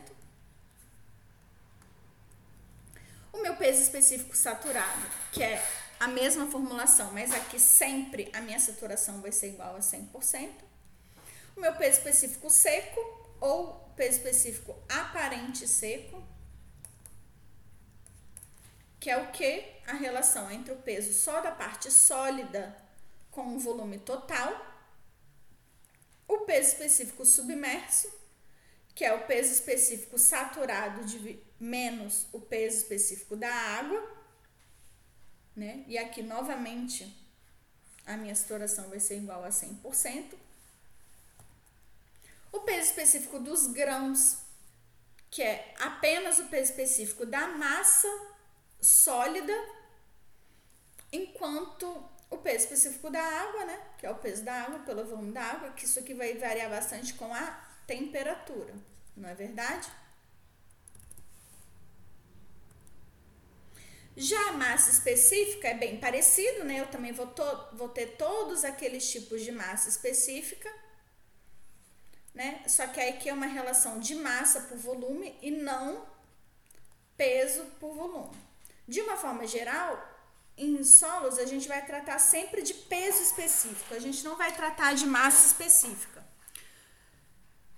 A: O meu peso específico saturado, que é a mesma formulação, mas aqui sempre a minha saturação vai ser igual a 100%. O meu peso específico seco ou peso específico aparente seco, que é o que? A relação entre o peso só da parte sólida com o volume total, o peso específico submerso, que é o peso específico saturado de menos o peso específico da água, né? E aqui novamente a minha saturação vai ser igual a 100%. O peso específico dos grãos, que é apenas o peso específico da massa sólida, enquanto o peso específico da água, né, que é o peso da água pelo volume da água, que isso aqui vai variar bastante com a temperatura, não é verdade? Já a massa específica é bem parecido, né? Eu também vou, to vou ter todos aqueles tipos de massa específica, né? Só que aqui é uma relação de massa por volume e não peso por volume. De uma forma geral, em solos a gente vai tratar sempre de peso específico, a gente não vai tratar de massa específica.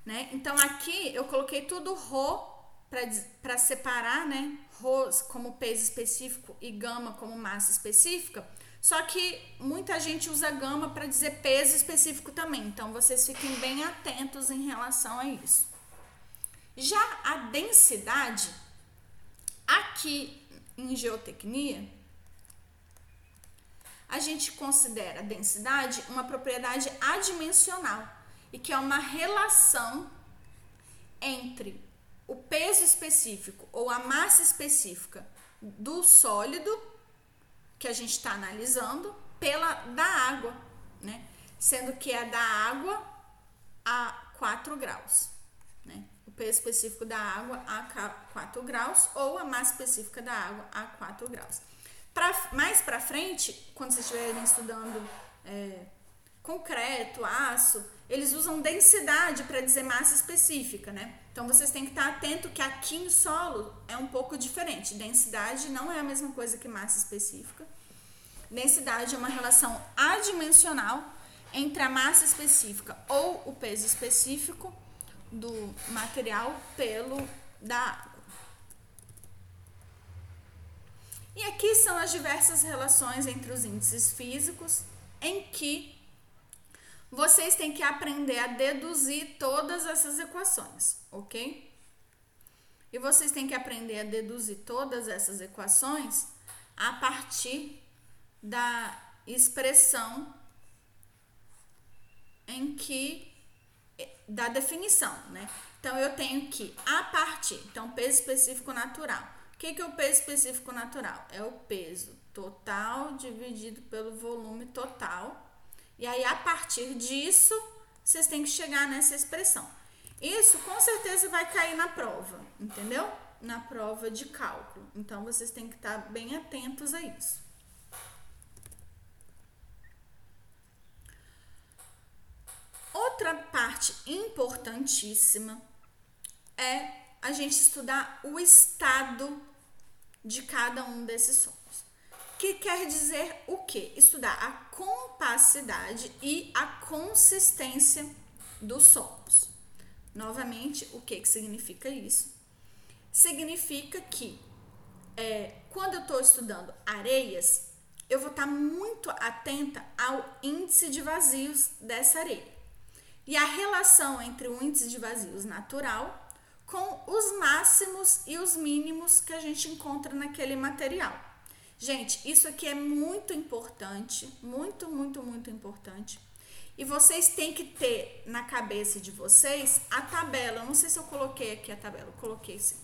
A: Né? Então aqui eu coloquei tudo Rho para separar, né? Rho como peso específico e gama como massa específica. Só que muita gente usa gama para dizer peso específico também. Então vocês fiquem bem atentos em relação a isso. Já a densidade, aqui em geotecnia, a gente considera a densidade uma propriedade adimensional e que é uma relação entre o peso específico ou a massa específica do sólido que a gente está analisando pela da água, né? Sendo que é da água a 4 graus, né? O peso específico da água a 4 graus ou a massa específica da água a 4 graus. Pra, mais para frente, quando vocês estiverem estudando é, concreto, aço, eles usam densidade para dizer massa específica, né? Então vocês têm que estar atento que aqui em solo é um pouco diferente. Densidade não é a mesma coisa que massa específica. Densidade é uma relação adimensional entre a massa específica ou o peso específico do material pelo da água. E aqui são as diversas relações entre os índices físicos em que vocês têm que aprender a deduzir todas essas equações, ok? E vocês têm que aprender a deduzir todas essas equações a partir da expressão em que da definição, né? Então eu tenho que a partir, então peso específico natural. O que, que é o peso específico natural? É o peso total dividido pelo volume total e aí, a partir disso, vocês têm que chegar nessa expressão. Isso com certeza vai cair na prova, entendeu? Na prova de cálculo. Então, vocês têm que estar bem atentos a isso. Outra parte importantíssima é a gente estudar o estado de cada um desses solos. Que quer dizer o quê? Estudar a compacidade e a consistência dos solos. Novamente, o que, que significa isso? Significa que é, quando eu estou estudando areias, eu vou estar tá muito atenta ao índice de vazios dessa areia e a relação entre o índice de vazios natural com os máximos e os mínimos que a gente encontra naquele material. Gente, isso aqui é muito importante, muito, muito, muito importante. E vocês têm que ter na cabeça de vocês a tabela. Eu não sei se eu coloquei aqui a tabela, eu coloquei sim.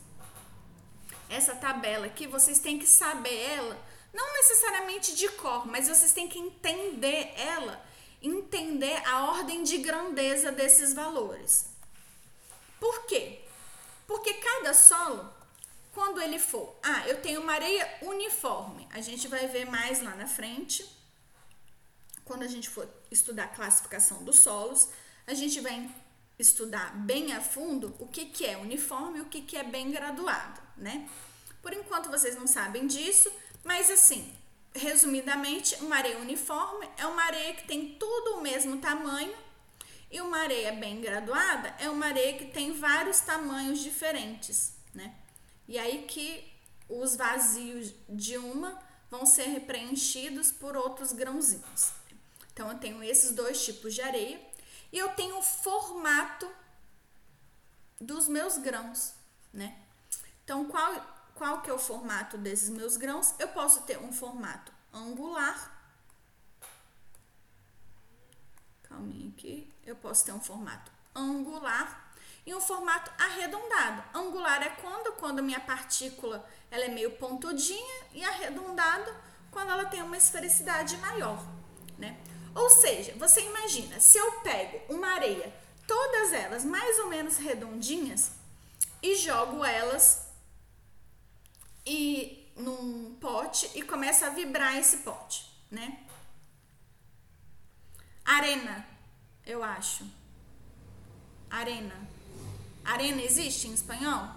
A: Essa tabela aqui, vocês têm que saber ela, não necessariamente de cor, mas vocês têm que entender ela entender a ordem de grandeza desses valores. Por quê? Porque cada solo, quando ele for, ah, eu tenho uma areia uniforme, a gente vai ver mais lá na frente, quando a gente for estudar a classificação dos solos, a gente vai estudar bem a fundo o que, que é uniforme e o que, que é bem graduado, né? Por enquanto vocês não sabem disso, mas assim, resumidamente, uma areia uniforme é uma areia que tem tudo o mesmo tamanho e uma areia bem graduada é uma areia que tem vários tamanhos diferentes, né? E aí que os vazios de uma vão ser preenchidos por outros grãozinhos. Então eu tenho esses dois tipos de areia e eu tenho o formato dos meus grãos, né? Então qual qual que é o formato desses meus grãos? Eu posso ter um formato angular. Calminha aqui. Eu posso ter um formato angular e um formato arredondado. Angular é quando quando minha partícula ela é meio pontudinha e arredondado quando ela tem uma esfericidade maior, né? Ou seja, você imagina, se eu pego uma areia, todas elas mais ou menos redondinhas e jogo elas e num pote e começa a vibrar esse pote, né? Arena, eu acho. Arena. Arena existe em espanhol?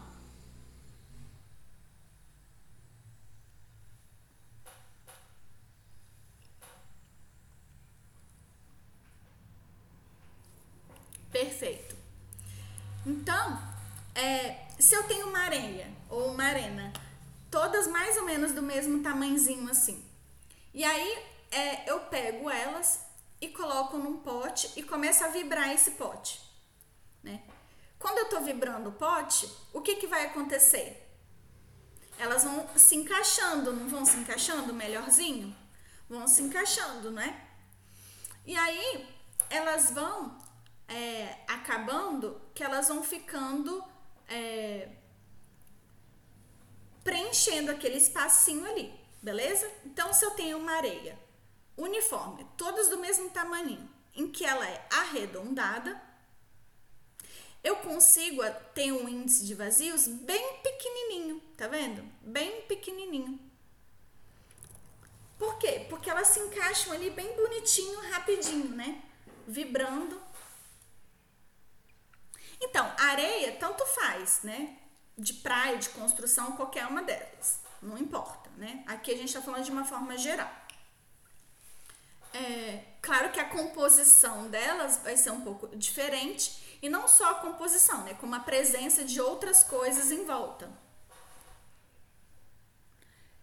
A: Perfeito. Então, é, se eu tenho uma areia ou uma arena todas mais ou menos do mesmo tamanzinho assim. E aí é, eu pego elas e coloco num pote e começo a vibrar esse pote, né? Quando eu tô vibrando o pote, o que que vai acontecer? Elas vão se encaixando, não vão se encaixando melhorzinho? Vão se encaixando, né? E aí elas vão é, acabando que elas vão ficando é, preenchendo aquele espacinho ali, beleza? Então, se eu tenho uma areia uniforme, todas do mesmo tamanho, em que ela é arredondada, eu consigo ter um índice de vazios bem pequenininho, tá vendo? Bem pequenininho. Por quê? Porque elas se encaixam ali bem bonitinho, rapidinho, né? Vibrando. Então, areia tanto faz, né? de praia, de construção, qualquer uma delas. Não importa, né? Aqui a gente está falando de uma forma geral. É, claro que a composição delas vai ser um pouco diferente, e não só a composição, né? Como a presença de outras coisas em volta.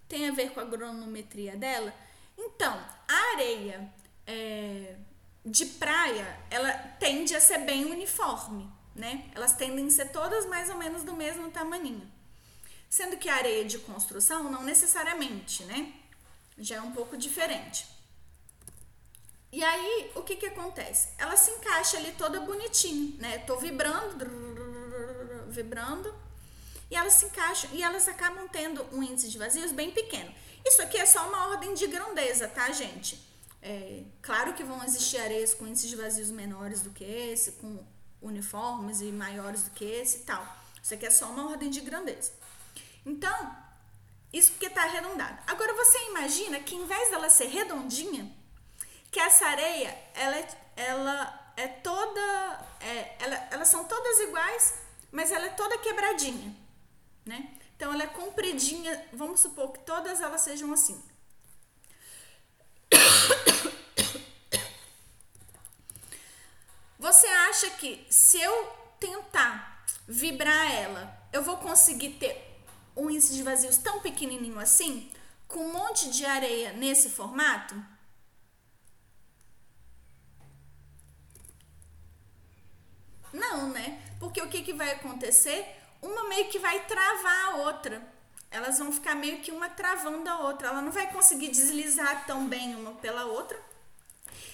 A: Tem a ver com a granulometria dela? Então, a areia é, de praia, ela tende a ser bem uniforme né? Elas tendem a ser todas mais ou menos do mesmo tamanho. Sendo que a areia de construção não necessariamente, né? Já é um pouco diferente. E aí, o que que acontece? Ela se encaixa ali toda bonitinha, né? tô vibrando, vibrando, e elas se encaixam e elas acabam tendo um índice de vazios bem pequeno. Isso aqui é só uma ordem de grandeza, tá, gente? É, claro que vão existir areias com índices de vazios menores do que esse, com uniformes e maiores do que esse e tal. Isso aqui é só uma ordem de grandeza. Então, isso porque está arredondado. Agora você imagina que em vez dela ser redondinha, que essa areia, ela, é, ela é toda, é, ela, elas são todas iguais, mas ela é toda quebradinha, né? Então ela é compridinha, vamos supor que todas elas sejam assim. Você acha que se eu tentar vibrar ela, eu vou conseguir ter um índice de vazios tão pequenininho assim, com um monte de areia nesse formato? Não, né? Porque o que, que vai acontecer? Uma meio que vai travar a outra. Elas vão ficar meio que uma travando a outra. Ela não vai conseguir deslizar tão bem uma pela outra.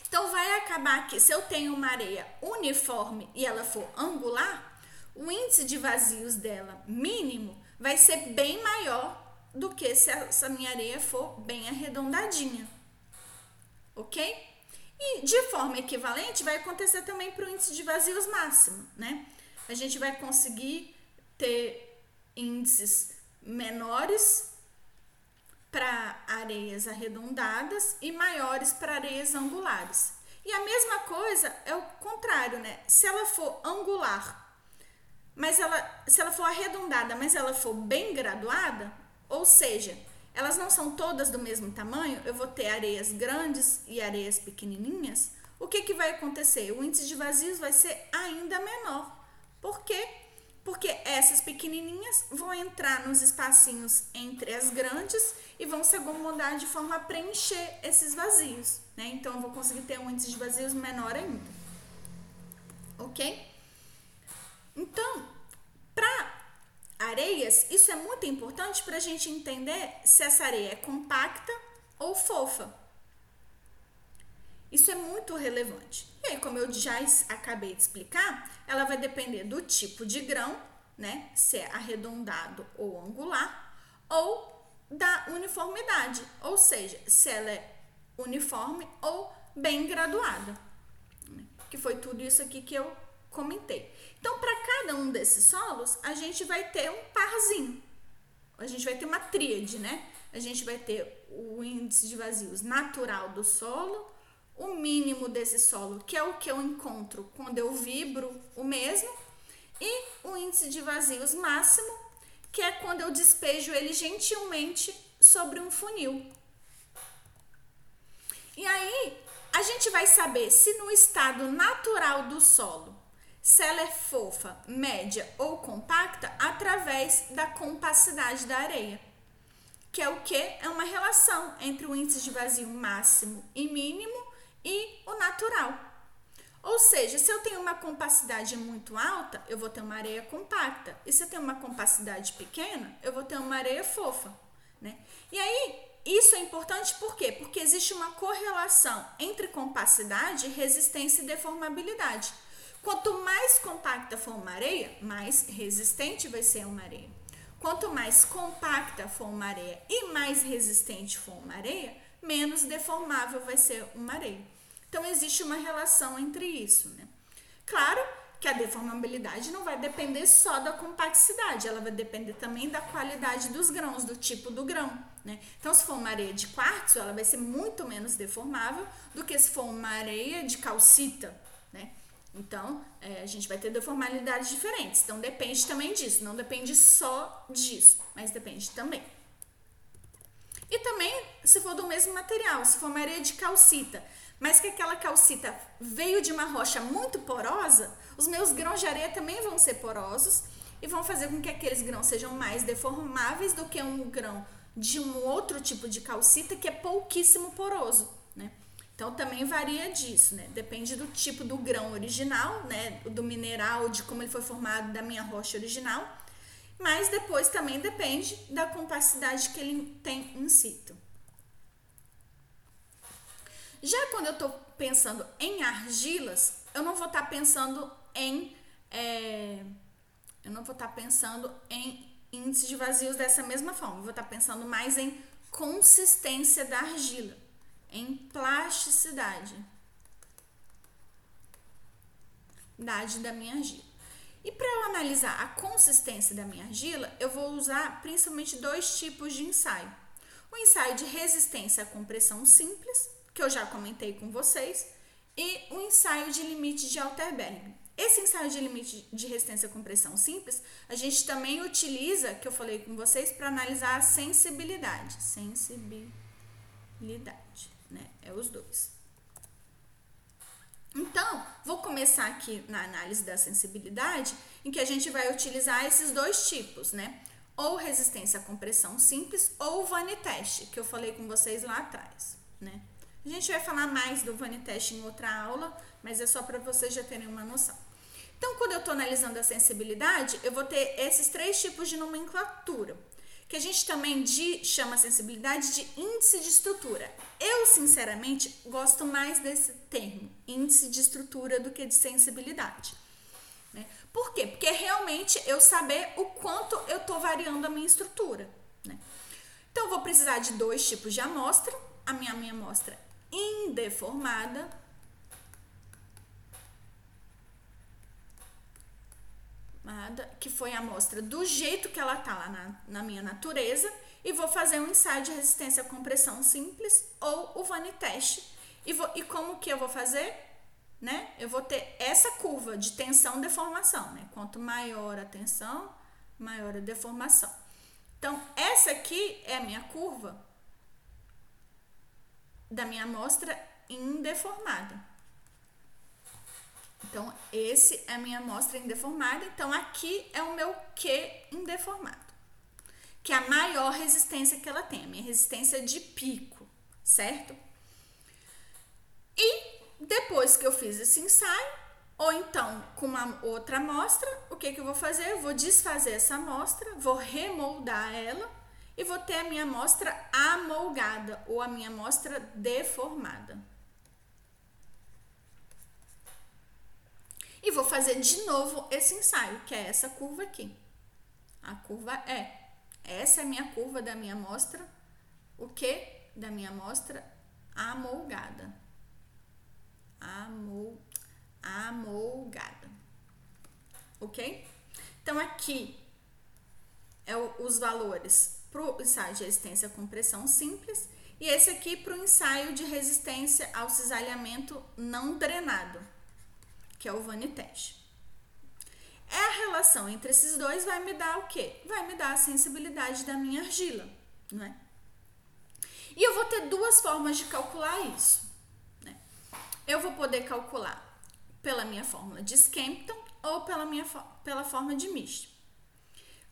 A: Então vai acabar que se eu tenho uma areia uniforme e ela for angular, o índice de vazios dela mínimo vai ser bem maior do que se essa minha areia for bem arredondadinha. Ok? E de forma equivalente vai acontecer também para o índice de vazios máximo, né? A gente vai conseguir ter índices menores para areias arredondadas e maiores para areias angulares. E a mesma coisa é o contrário, né? Se ela for angular, mas ela, se ela for arredondada, mas ela for bem graduada, ou seja, elas não são todas do mesmo tamanho, eu vou ter areias grandes e areias pequenininhas, o que, que vai acontecer? O índice de vazios vai ser ainda menor. Por quê? Porque essas pequenininhas vão entrar nos espacinhos entre as grandes e vão se acomodar de forma a preencher esses vazios, né? Então, eu vou conseguir ter um índice de vazios menor ainda. Ok? Então, para areias, isso é muito importante para a gente entender se essa areia é compacta ou fofa. Isso é muito relevante. E aí, como eu já acabei de explicar, ela vai depender do tipo de grão, né? Se é arredondado ou angular, ou da uniformidade, ou seja, se ela é uniforme ou bem graduada. Que foi tudo isso aqui que eu comentei. Então, para cada um desses solos, a gente vai ter um parzinho. A gente vai ter uma tríade, né? A gente vai ter o índice de vazios natural do solo, o mínimo desse solo, que é o que eu encontro quando eu vibro o mesmo, e o índice de vazios máximo, que é quando eu despejo ele gentilmente sobre um funil. E aí, a gente vai saber se no estado natural do solo se ela é fofa, média ou compacta através da compacidade da areia, que é o que? É uma relação entre o índice de vazio máximo e mínimo e o natural. Ou seja, se eu tenho uma compacidade muito alta, eu vou ter uma areia compacta. E se eu tenho uma compacidade pequena, eu vou ter uma areia fofa. Né? E aí, isso é importante por quê? Porque existe uma correlação entre compacidade, resistência e deformabilidade. Quanto mais compacta for uma areia, mais resistente vai ser uma areia. Quanto mais compacta for uma areia e mais resistente for uma areia, menos deformável vai ser uma areia. Então existe uma relação entre isso, né? Claro que a deformabilidade não vai depender só da complexidade, ela vai depender também da qualidade dos grãos, do tipo do grão, né? Então se for uma areia de quartzo, ela vai ser muito menos deformável do que se for uma areia de calcita? Então, é, a gente vai ter deformalidades diferentes. Então, depende também disso. Não depende só disso, mas depende também. E também, se for do mesmo material, se for uma areia de calcita, mas que aquela calcita veio de uma rocha muito porosa, os meus grãos de areia também vão ser porosos e vão fazer com que aqueles grãos sejam mais deformáveis do que um grão de um outro tipo de calcita que é pouquíssimo poroso, né? Então também varia disso, né? Depende do tipo do grão original, né? Do mineral, de como ele foi formado da minha rocha original. Mas depois também depende da compacidade que ele tem in situ. Já quando eu estou pensando em argilas, eu não vou estar tá pensando em. É, eu não vou estar tá pensando em índice de vazios dessa mesma forma. Eu vou estar tá pensando mais em consistência da argila em plasticidade da minha argila. E para eu analisar a consistência da minha argila, eu vou usar principalmente dois tipos de ensaio. O ensaio de resistência à compressão simples, que eu já comentei com vocês, e o ensaio de limite de Alterberg. esse ensaio de limite de resistência à compressão simples, a gente também utiliza, que eu falei com vocês, para analisar a sensibilidade. Sensibilidade, né? É os dois. Então, vou começar aqui na análise da sensibilidade, em que a gente vai utilizar esses dois tipos, né? Ou resistência à compressão simples ou Vani teste, que eu falei com vocês lá atrás, né? A gente vai falar mais do Vani teste em outra aula, mas é só para vocês já terem uma noção. Então, quando eu estou analisando a sensibilidade, eu vou ter esses três tipos de nomenclatura que a gente também de, chama sensibilidade de índice de estrutura. Eu, sinceramente, gosto mais desse termo, índice de estrutura, do que de sensibilidade. Né? Por quê? Porque realmente eu saber o quanto eu estou variando a minha estrutura. Né? Então, eu vou precisar de dois tipos de amostra. A minha, minha amostra indeformada que foi a amostra do jeito que ela tá lá na, na minha natureza, e vou fazer um ensaio de resistência à compressão simples ou o Vani teste. E, vou, e como que eu vou fazer? Né? Eu vou ter essa curva de tensão deformação, né? Quanto maior a tensão, maior a deformação. Então, essa aqui é a minha curva da minha amostra indeformada. Então, esse é a minha amostra indeformada. Então, aqui é o meu Q indeformado, que é a maior resistência que ela tem, a minha resistência de pico, certo? E depois que eu fiz esse ensaio, ou então com uma outra amostra, o que, que eu vou fazer? Eu vou desfazer essa amostra, vou remoldar ela e vou ter a minha amostra amolgada ou a minha amostra deformada. E vou fazer de novo esse ensaio, que é essa curva aqui. A curva é. Essa é a minha curva da minha amostra. O que? Da minha amostra amolgada. Amol, amolgada. Ok? Então, aqui é o, os valores para o ensaio de resistência à compressão simples e esse aqui para o ensaio de resistência ao cisalhamento não drenado que é o Vanitest. É a relação entre esses dois vai me dar o quê? Vai me dar a sensibilidade da minha argila, não é? E eu vou ter duas formas de calcular isso. Né? Eu vou poder calcular pela minha fórmula de Skempton ou pela minha pela forma de Misch.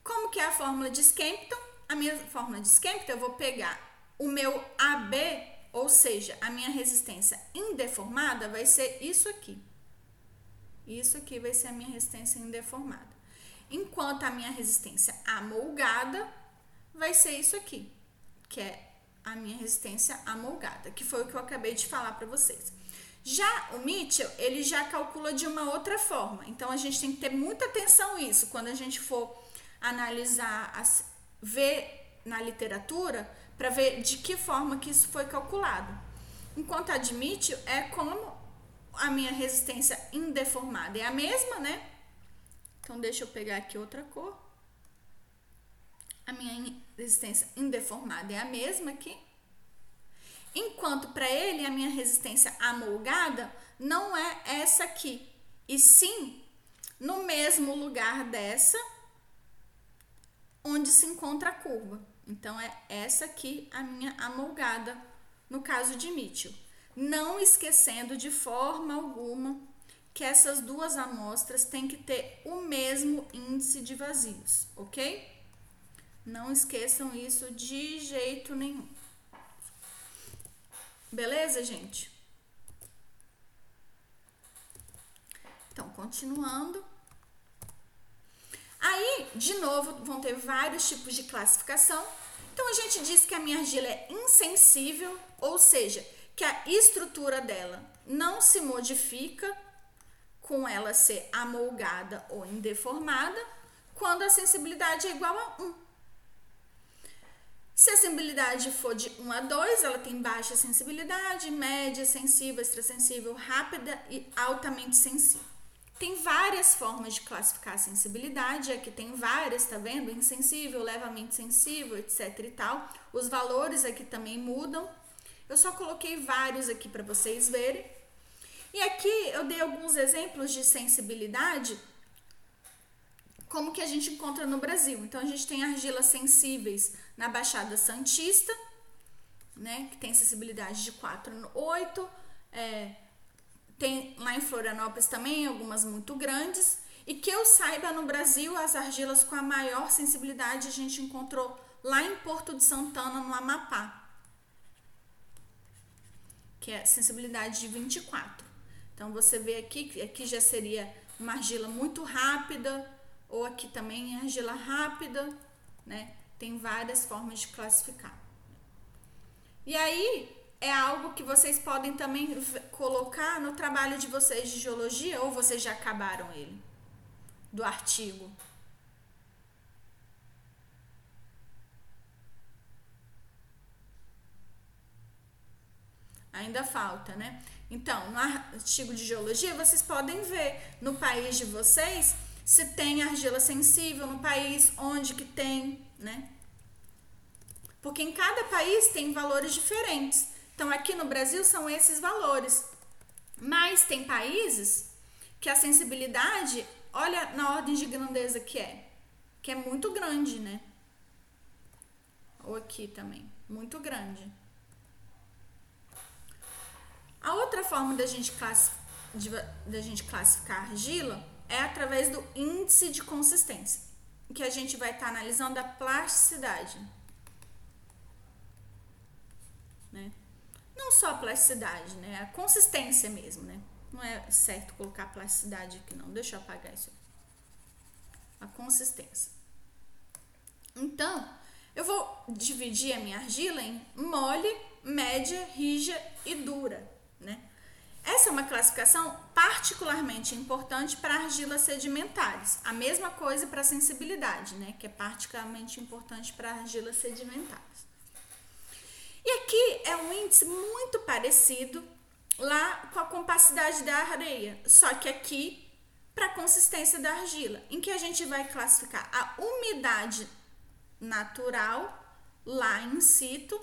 A: Como que é a fórmula de Skempton? A minha fórmula de Skempton eu vou pegar o meu AB, ou seja, a minha resistência indeformada vai ser isso aqui. Isso aqui vai ser a minha resistência indeformada. Enquanto a minha resistência amolgada vai ser isso aqui, que é a minha resistência amolgada, que foi o que eu acabei de falar para vocês. Já o Mitchell, ele já calcula de uma outra forma. Então a gente tem que ter muita atenção nisso quando a gente for analisar, as, ver na literatura para ver de que forma que isso foi calculado. Enquanto a de Mitchell é como a minha resistência indeformada é a mesma, né? Então, deixa eu pegar aqui outra cor. A minha resistência indeformada é a mesma aqui. Enquanto para ele a minha resistência amolgada não é essa aqui, e sim no mesmo lugar dessa onde se encontra a curva. Então é essa aqui a minha amolgada no caso de Mitchell não esquecendo de forma alguma que essas duas amostras têm que ter o mesmo índice de vazios, ok? Não esqueçam isso de jeito nenhum. Beleza, gente? Então, continuando. Aí, de novo, vão ter vários tipos de classificação. Então, a gente diz que a minha argila é insensível, ou seja, que a estrutura dela não se modifica com ela ser amolgada ou indeformada quando a sensibilidade é igual a 1. Se a sensibilidade for de 1 a 2, ela tem baixa sensibilidade, média, sensível, extrasensível, rápida e altamente sensível. Tem várias formas de classificar a sensibilidade, aqui tem várias, tá vendo? Insensível, levemente sensível, etc e tal. Os valores aqui também mudam. Eu só coloquei vários aqui para vocês verem. E aqui eu dei alguns exemplos de sensibilidade, como que a gente encontra no Brasil. Então a gente tem argilas sensíveis na Baixada Santista, né, que tem sensibilidade de 4 a 8. É, tem lá em Florianópolis também algumas muito grandes. E que eu saiba, no Brasil, as argilas com a maior sensibilidade a gente encontrou lá em Porto de Santana, no Amapá, que é sensibilidade de 24. Então você vê aqui que aqui já seria uma argila muito rápida, ou aqui também é argila rápida, né? Tem várias formas de classificar. E aí é algo que vocês podem também colocar no trabalho de vocês de geologia ou vocês já acabaram ele do artigo. Ainda falta, né? Então, no artigo de geologia, vocês podem ver no país de vocês se tem argila sensível, no país onde que tem, né? Porque em cada país tem valores diferentes. Então, aqui no Brasil são esses valores. Mas tem países que a sensibilidade, olha na ordem de grandeza que é, que é muito grande, né? Ou aqui também, muito grande. A outra forma da gente, de, da gente classificar argila é através do índice de consistência, que a gente vai estar tá analisando a plasticidade. Né? Não só a plasticidade, né? A consistência mesmo, né? Não é certo colocar plasticidade aqui não. Deixa eu apagar isso. A consistência. Então, eu vou dividir a minha argila em mole, média, rija e dura, né? Essa é uma classificação particularmente importante para argilas sedimentares. A mesma coisa para a sensibilidade, né? Que é particularmente importante para argilas sedimentares. E aqui é um índice muito parecido lá com a compacidade da areia, só que aqui para a consistência da argila, em que a gente vai classificar a umidade natural lá em situ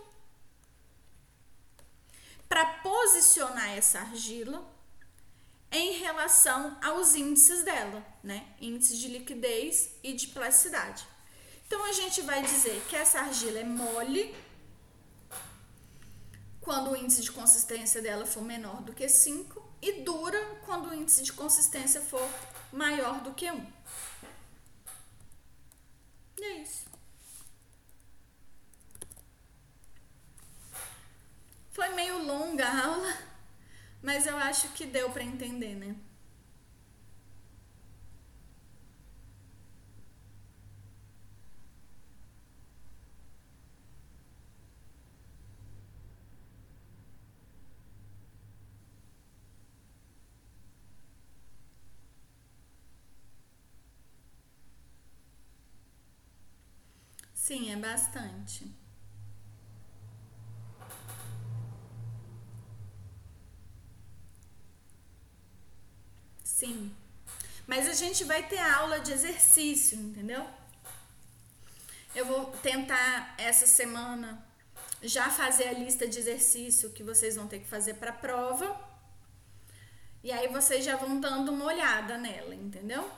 A: para posicionar essa argila em relação aos índices dela, né? Índice de liquidez e de plasticidade. Então a gente vai dizer que essa argila é mole quando o índice de consistência dela for menor do que 5 e dura quando o índice de consistência for maior do que 1. Um. E é isso. Foi meio longa a aula, mas eu acho que deu para entender, né? Sim, é bastante. Sim. Mas a gente vai ter aula de exercício, entendeu? Eu vou tentar essa semana já fazer a lista de exercício que vocês vão ter que fazer para a prova. E aí vocês já vão dando uma olhada nela, entendeu?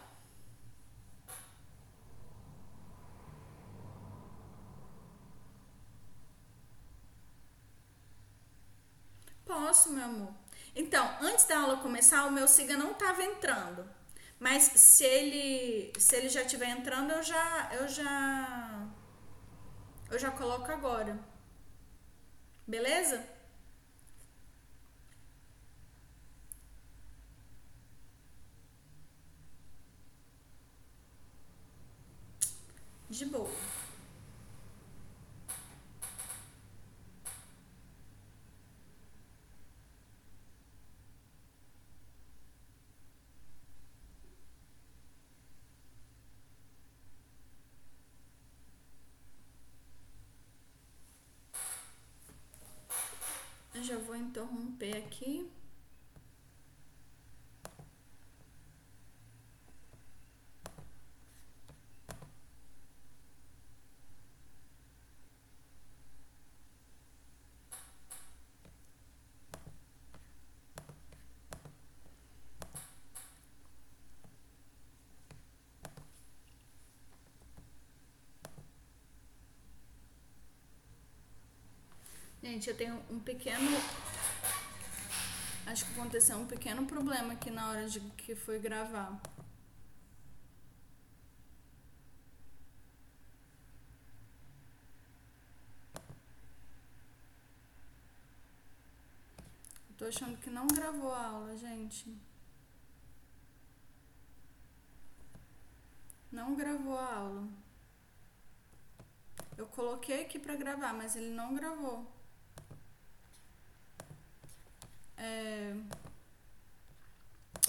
A: Posso, meu amor. Então, antes da aula começar, o meu siga não estava entrando. Mas se ele se ele já estiver entrando, eu já eu já eu já coloco agora. Beleza? De boa. interromper aqui. Gente, eu tenho um pequeno Acho que aconteceu um pequeno problema aqui na hora de que foi gravar. Tô achando que não gravou a aula, gente. Não gravou a aula. Eu coloquei aqui pra gravar, mas ele não gravou. É...